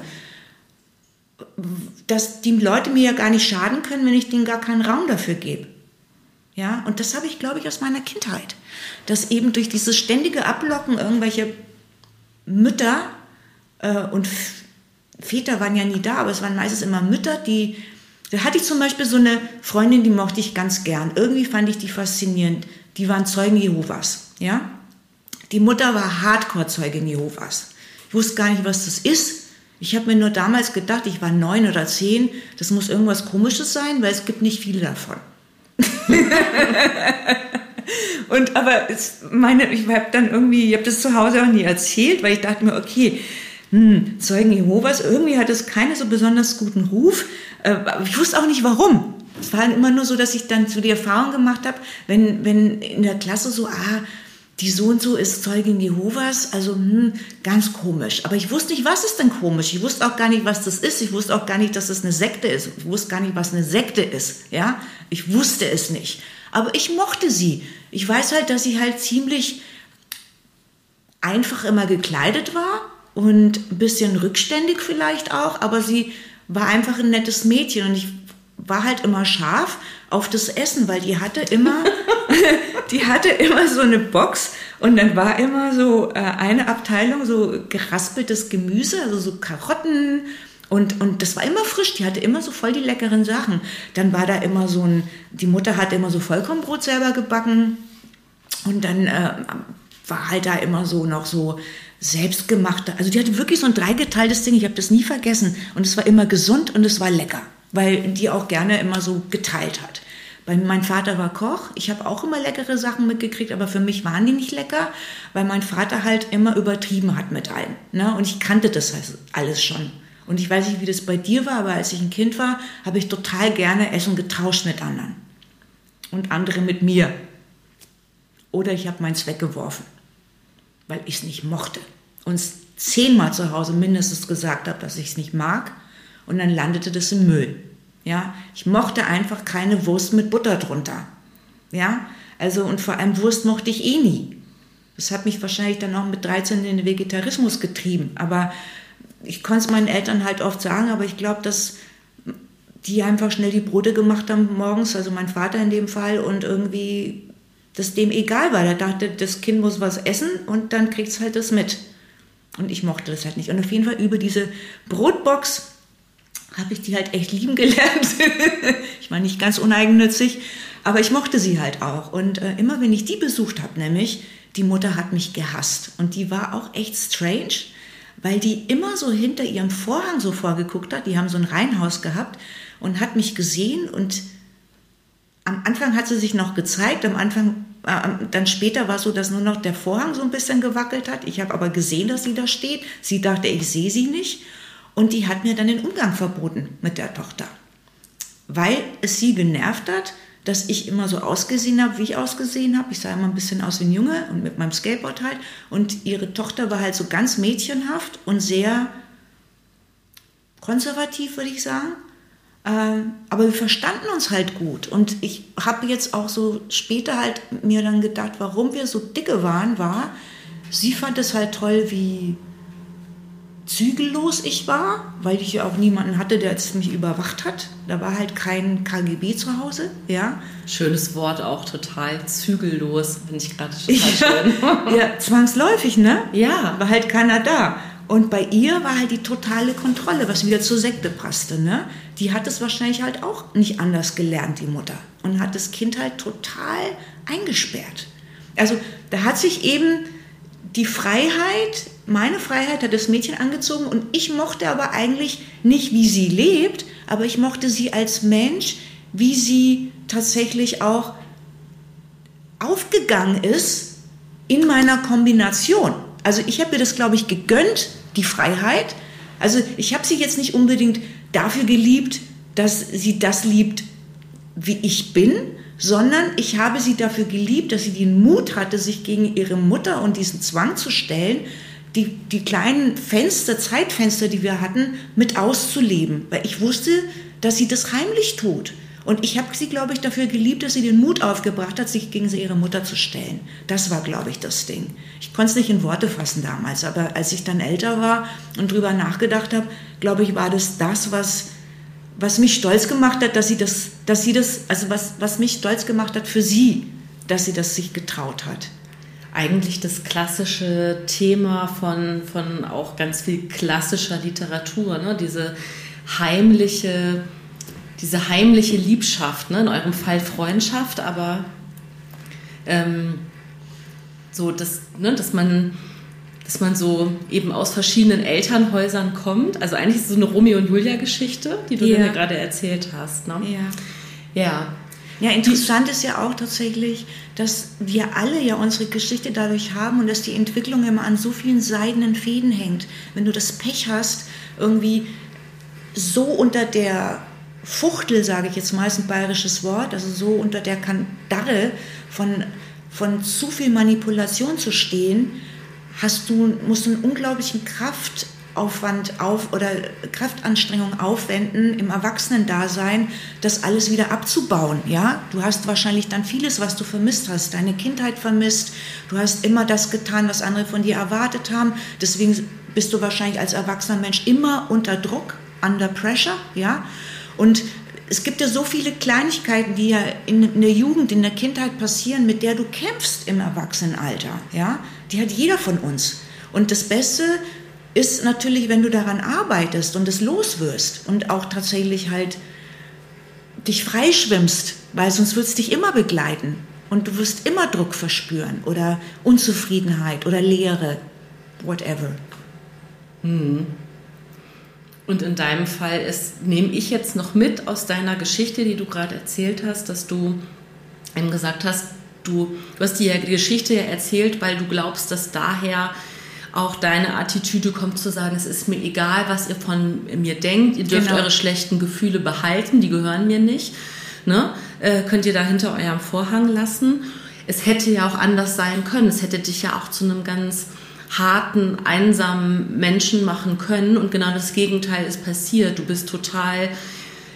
dass die Leute mir ja gar nicht schaden können, wenn ich denen gar keinen Raum dafür gebe. Ja, und das habe ich, glaube ich, aus meiner Kindheit. Dass eben durch dieses ständige Ablocken irgendwelche Mütter äh, und Väter waren ja nie da, aber es waren meistens immer Mütter, die. Da hatte ich zum Beispiel so eine Freundin, die mochte ich ganz gern. Irgendwie fand ich die faszinierend. Die waren Zeugen Jehovas. Ja? Die Mutter war Hardcore-Zeugin Jehovas. Ich wusste gar nicht, was das ist. Ich habe mir nur damals gedacht, ich war neun oder zehn, das muss irgendwas Komisches sein, weil es gibt nicht viele davon. Und aber es, meine, ich habe dann irgendwie, ich habe das zu Hause auch nie erzählt, weil ich dachte mir, okay, hm, Zeugen Jehovas, irgendwie hat es keinen so besonders guten Ruf. Äh, ich wusste auch nicht warum. Es war immer nur so, dass ich dann so die Erfahrung gemacht habe, wenn, wenn in der Klasse so, ah, die so und so ist Zeugin Jehovas, also hm, ganz komisch. Aber ich wusste nicht, was ist denn komisch. Ich wusste auch gar nicht, was das ist. Ich wusste auch gar nicht, dass es eine Sekte ist. Ich wusste gar nicht, was eine Sekte ist. Ja, ich wusste es nicht. Aber ich mochte sie. Ich weiß halt, dass sie halt ziemlich einfach immer gekleidet war und ein bisschen rückständig vielleicht auch, aber sie war einfach ein nettes Mädchen und ich war halt immer scharf auf das Essen, weil die hatte immer, die hatte immer so eine Box und dann war immer so äh, eine Abteilung so geraspeltes Gemüse, also so Karotten und, und das war immer frisch, die hatte immer so voll die leckeren Sachen. Dann war da immer so ein, die Mutter hatte immer so Vollkornbrot selber gebacken und dann äh, war halt da immer so noch so selbstgemachte, also die hatte wirklich so ein dreigeteiltes Ding, ich habe das nie vergessen. Und es war immer gesund und es war lecker, weil die auch gerne immer so geteilt hat. Weil mein Vater war Koch, ich habe auch immer leckere Sachen mitgekriegt, aber für mich waren die nicht lecker, weil mein Vater halt immer übertrieben hat mit allem. Ne? Und ich kannte das alles schon. Und ich weiß nicht, wie das bei dir war, aber als ich ein Kind war, habe ich total gerne Essen getauscht mit anderen. Und andere mit mir. Oder ich habe meins weggeworfen weil ich es nicht mochte. Und zehnmal zu Hause mindestens gesagt habe, dass ich es nicht mag. Und dann landete das im Müll. Ja, ich mochte einfach keine Wurst mit Butter drunter. Ja, also und vor allem Wurst mochte ich eh nie. Das hat mich wahrscheinlich dann auch mit 13 in den Vegetarismus getrieben. Aber ich konnte es meinen Eltern halt oft sagen, aber ich glaube, dass die einfach schnell die Brote gemacht haben morgens, also mein Vater in dem Fall, und irgendwie das dem egal war. Er dachte, das Kind muss was essen und dann kriegt es halt das mit. Und ich mochte das halt nicht. Und auf jeden Fall über diese Brotbox habe ich die halt echt lieben gelernt. ich war nicht ganz uneigennützig, aber ich mochte sie halt auch. Und äh, immer wenn ich die besucht habe, nämlich, die Mutter hat mich gehasst. Und die war auch echt strange, weil die immer so hinter ihrem Vorhang so vorgeguckt hat. Die haben so ein Reihenhaus gehabt und hat mich gesehen und am Anfang hat sie sich noch gezeigt, am Anfang, äh, dann später war es so, dass nur noch der Vorhang so ein bisschen gewackelt hat. Ich habe aber gesehen, dass sie da steht. Sie dachte, ich sehe sie nicht. Und die hat mir dann den Umgang verboten mit der Tochter, weil es sie genervt hat, dass ich immer so ausgesehen habe, wie ich ausgesehen habe. Ich sah immer ein bisschen aus wie ein Junge und mit meinem Skateboard halt. Und ihre Tochter war halt so ganz mädchenhaft und sehr konservativ, würde ich sagen. Ähm, aber wir verstanden uns halt gut. Und ich habe jetzt auch so später halt mir dann gedacht, warum wir so dicke waren, war, sie fand es halt toll, wie zügellos ich war, weil ich ja auch niemanden hatte, der mich überwacht hat. Da war halt kein KGB zu Hause, ja. Schönes Wort auch, total zügellos, finde ich gerade total schön. ja, zwangsläufig, ne? Ja. War halt keiner da. Und bei ihr war halt die totale Kontrolle, was wieder zur Sekte passte, ne? Die hat es wahrscheinlich halt auch nicht anders gelernt, die Mutter. Und hat das Kind halt total eingesperrt. Also da hat sich eben die Freiheit, meine Freiheit hat das Mädchen angezogen und ich mochte aber eigentlich nicht, wie sie lebt, aber ich mochte sie als Mensch, wie sie tatsächlich auch aufgegangen ist in meiner Kombination. Also ich habe mir das, glaube ich, gegönnt, die Freiheit. Also ich habe sie jetzt nicht unbedingt dafür geliebt, dass sie das liebt, wie ich bin, sondern ich habe sie dafür geliebt, dass sie den Mut hatte, sich gegen ihre Mutter und diesen Zwang zu stellen, die, die kleinen Fenster, Zeitfenster, die wir hatten, mit auszuleben. Weil ich wusste, dass sie das heimlich tut. Und ich habe sie, glaube ich, dafür geliebt, dass sie den Mut aufgebracht hat, sich gegen ihre Mutter zu stellen. Das war, glaube ich, das Ding. Ich konnte es nicht in Worte fassen damals, aber als ich dann älter war und drüber nachgedacht habe, glaube ich, war das das, was was mich stolz gemacht hat, dass sie das, dass sie das, also was, was mich stolz gemacht hat für sie, dass sie das sich getraut hat. Eigentlich das klassische Thema von, von auch ganz viel klassischer Literatur, ne? diese heimliche, diese heimliche Liebschaft, ne? in eurem Fall Freundschaft, aber ähm, so, dass, ne, dass man dass man so eben aus verschiedenen Elternhäusern kommt. Also eigentlich ist es so eine Romeo und Julia-Geschichte, die du ja. mir gerade erzählt hast. Ne? Ja. Ja. Ja, interessant ist ja auch tatsächlich, dass wir alle ja unsere Geschichte dadurch haben und dass die Entwicklung immer an so vielen seidenen Fäden hängt. Wenn du das Pech hast, irgendwie so unter der Fuchtel, sage ich jetzt mal, ist ein bayerisches Wort, also so unter der Kandare von, von zu viel Manipulation zu stehen, hast du, musst du einen unglaublichen Kraftaufwand auf oder Kraftanstrengung aufwenden im Erwachsenendasein, das alles wieder abzubauen. Ja, du hast wahrscheinlich dann vieles, was du vermisst hast, deine Kindheit vermisst. Du hast immer das getan, was andere von dir erwartet haben. Deswegen bist du wahrscheinlich als erwachsener Mensch immer unter Druck, under pressure. Ja, und es gibt ja so viele Kleinigkeiten, die ja in, der Jugend, in der Kindheit passieren, mit der du kämpfst im Erwachsenenalter. Ja? Die hat jeder von uns. Und das Beste ist natürlich, wenn du daran arbeitest und es loswirst und auch tatsächlich halt dich freischwimmst, weil sonst wird es dich immer begleiten und du wirst immer Druck verspüren oder Unzufriedenheit oder Leere, whatever. Hm. Und in deinem Fall ist, nehme ich jetzt noch mit aus deiner Geschichte, die du gerade erzählt hast, dass du eben gesagt hast, du, du hast die Geschichte ja erzählt, weil du glaubst, dass daher auch deine Attitüde kommt zu sagen, es ist mir egal, was ihr von mir denkt, ihr dürft genau. eure schlechten Gefühle behalten, die gehören mir nicht. Ne? Äh, könnt ihr da hinter eurem Vorhang lassen. Es hätte ja auch anders sein können. Es hätte dich ja auch zu einem ganz harten, einsamen Menschen machen können. Und genau das Gegenteil ist passiert. Du bist total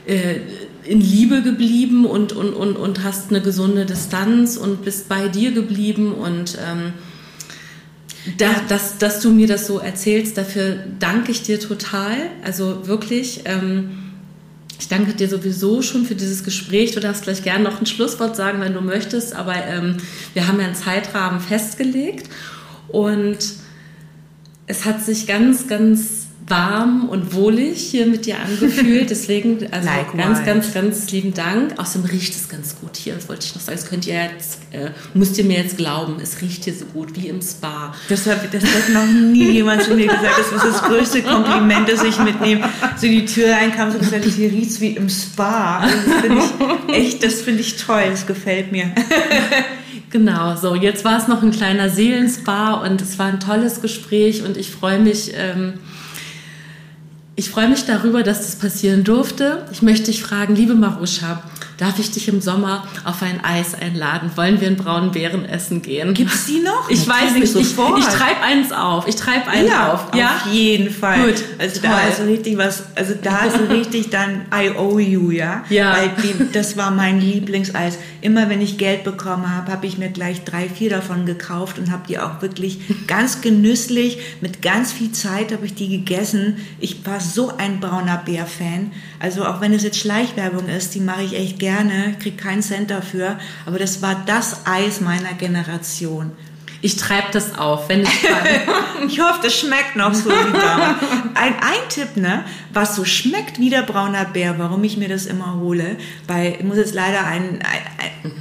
äh, in Liebe geblieben und, und, und, und hast eine gesunde Distanz und bist bei dir geblieben. Und ähm, da, dass, dass du mir das so erzählst, dafür danke ich dir total. Also wirklich. Ähm, ich danke dir sowieso schon für dieses Gespräch. Du darfst gleich gerne noch ein Schlusswort sagen, wenn du möchtest, aber ähm, wir haben ja einen Zeitrahmen festgelegt und es hat sich ganz, ganz warm und wohlig hier mit dir angefühlt. Deswegen, also Likewise. ganz, ganz, ganz lieben Dank. Außerdem riecht es ganz gut hier. Das wollte ich noch sagen. Das könnt ihr jetzt, äh, müsst ihr mir jetzt glauben. Es riecht hier so gut wie im Spa. Das hat, das hat noch nie jemand zu mir gesagt. Das ist das größte Kompliment, das ich mitnehme. So die Tür reinkam so gesagt, hier riecht's wie im Spa. Also das finde ich echt, das finde ich toll. Das gefällt mir. Genau, so jetzt war es noch ein kleiner Seelenspa und es war ein tolles Gespräch und ich freue mich, ähm, ich freue mich darüber, dass das passieren durfte. Ich möchte dich fragen, liebe Maruscha, darf ich dich im Sommer auf ein Eis einladen? Wollen wir einen braunen Bären essen gehen? Gibt's die noch? Ich weiß Natürlich nicht, ich, sofort. ich treibe eins auf. Ich treibe eins ja, auf. Ja, auf jeden Fall. Gut, also da toll. ist so richtig was, also da ist so richtig dann I owe you, ja. Ja. Weil die, das war mein Lieblingseis. Immer wenn ich Geld bekommen habe, habe ich mir gleich drei, vier davon gekauft und habe die auch wirklich ganz genüsslich, mit ganz viel Zeit habe ich die gegessen. Ich war so ein brauner Bär-Fan. Also auch wenn es jetzt Schleichwerbung ist, die mache ich echt gerne, kriege keinen Cent dafür. Aber das war das Eis meiner Generation. ich treibe das auf, wenn ich kann. Ich hoffe, das schmeckt noch so wie damals. Ein, ein Tipp, ne, was so schmeckt wie der brauner Bär, warum ich mir das immer hole, weil ich muss jetzt leider einen,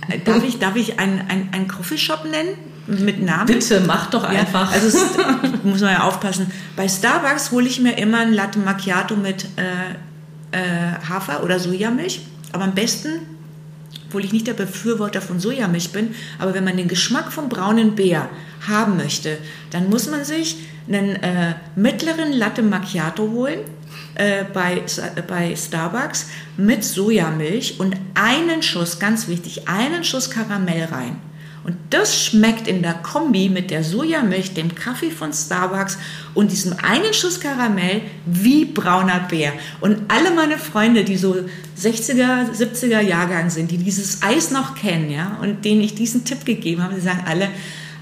ein, darf ich, darf ich einen, einen, einen Coffeeshop nennen? Mit Namen? Bitte, mach doch Ja, einfach. also es, muss man ja aufpassen. Bei Starbucks hole ich mir immer ein Latte Macchiato mit äh, äh, Hafer oder Sojamilch. Aber am besten, obwohl ich nicht der Befürworter von Sojamilch bin, aber wenn man den Geschmack vom braunen Bär haben möchte, dann muss man sich einen äh, mittleren Latte Macchiato holen äh, bei, äh, bei Starbucks mit Sojamilch und einen Schuss, ganz wichtig, einen Schuss Karamell rein. Und das schmeckt in der Kombi mit der Sojamilch, dem Kaffee von Starbucks und diesem einen Schuss Karamell wie brauner Bär. Und alle meine Freunde, die so 60er, 70er Jahrgang sind, die dieses Eis noch kennen, ja, und denen ich diesen Tipp gegeben habe, die sagen alle,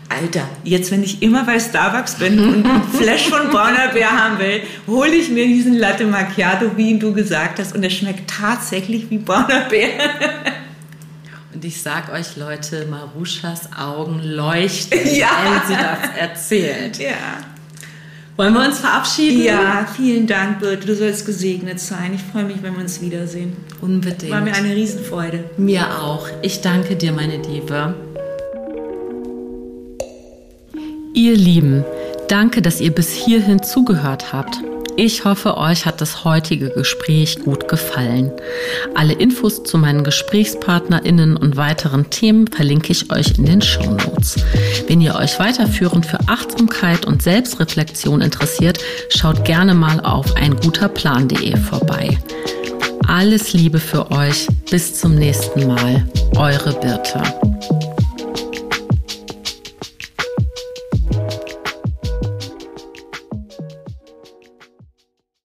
Alter, jetzt wenn ich immer bei Starbucks bin und ein Flash von brauner Bär haben will, hole ich mir diesen Latte Macchiato, wie ihn du gesagt hast, und er schmeckt tatsächlich wie brauner Bär. Und ich sag euch, Leute, Maruschas Augen leuchten, Ja. wenn sie das erzählt. Ja. Wollen wir uns verabschieden? Ja, vielen Dank, Birte. Du sollst gesegnet sein. Ich freue mich, wenn wir uns wiedersehen. Unbedingt. War mir eine Riesenfreude. Mir auch. Ich danke dir, meine Liebe. Ihr Lieben, danke, dass ihr bis hierhin zugehört habt. Ich hoffe, euch hat das heutige Gespräch gut gefallen. Alle Infos zu meinen GesprächspartnerInnen und weiteren Themen verlinke ich euch in den Shownotes. Wenn ihr euch weiterführend für Achtsamkeit und Selbstreflexion interessiert, schaut gerne mal auf einguterplan.de vorbei. Alles Liebe für euch. Bis zum nächsten Mal. Eure Birte.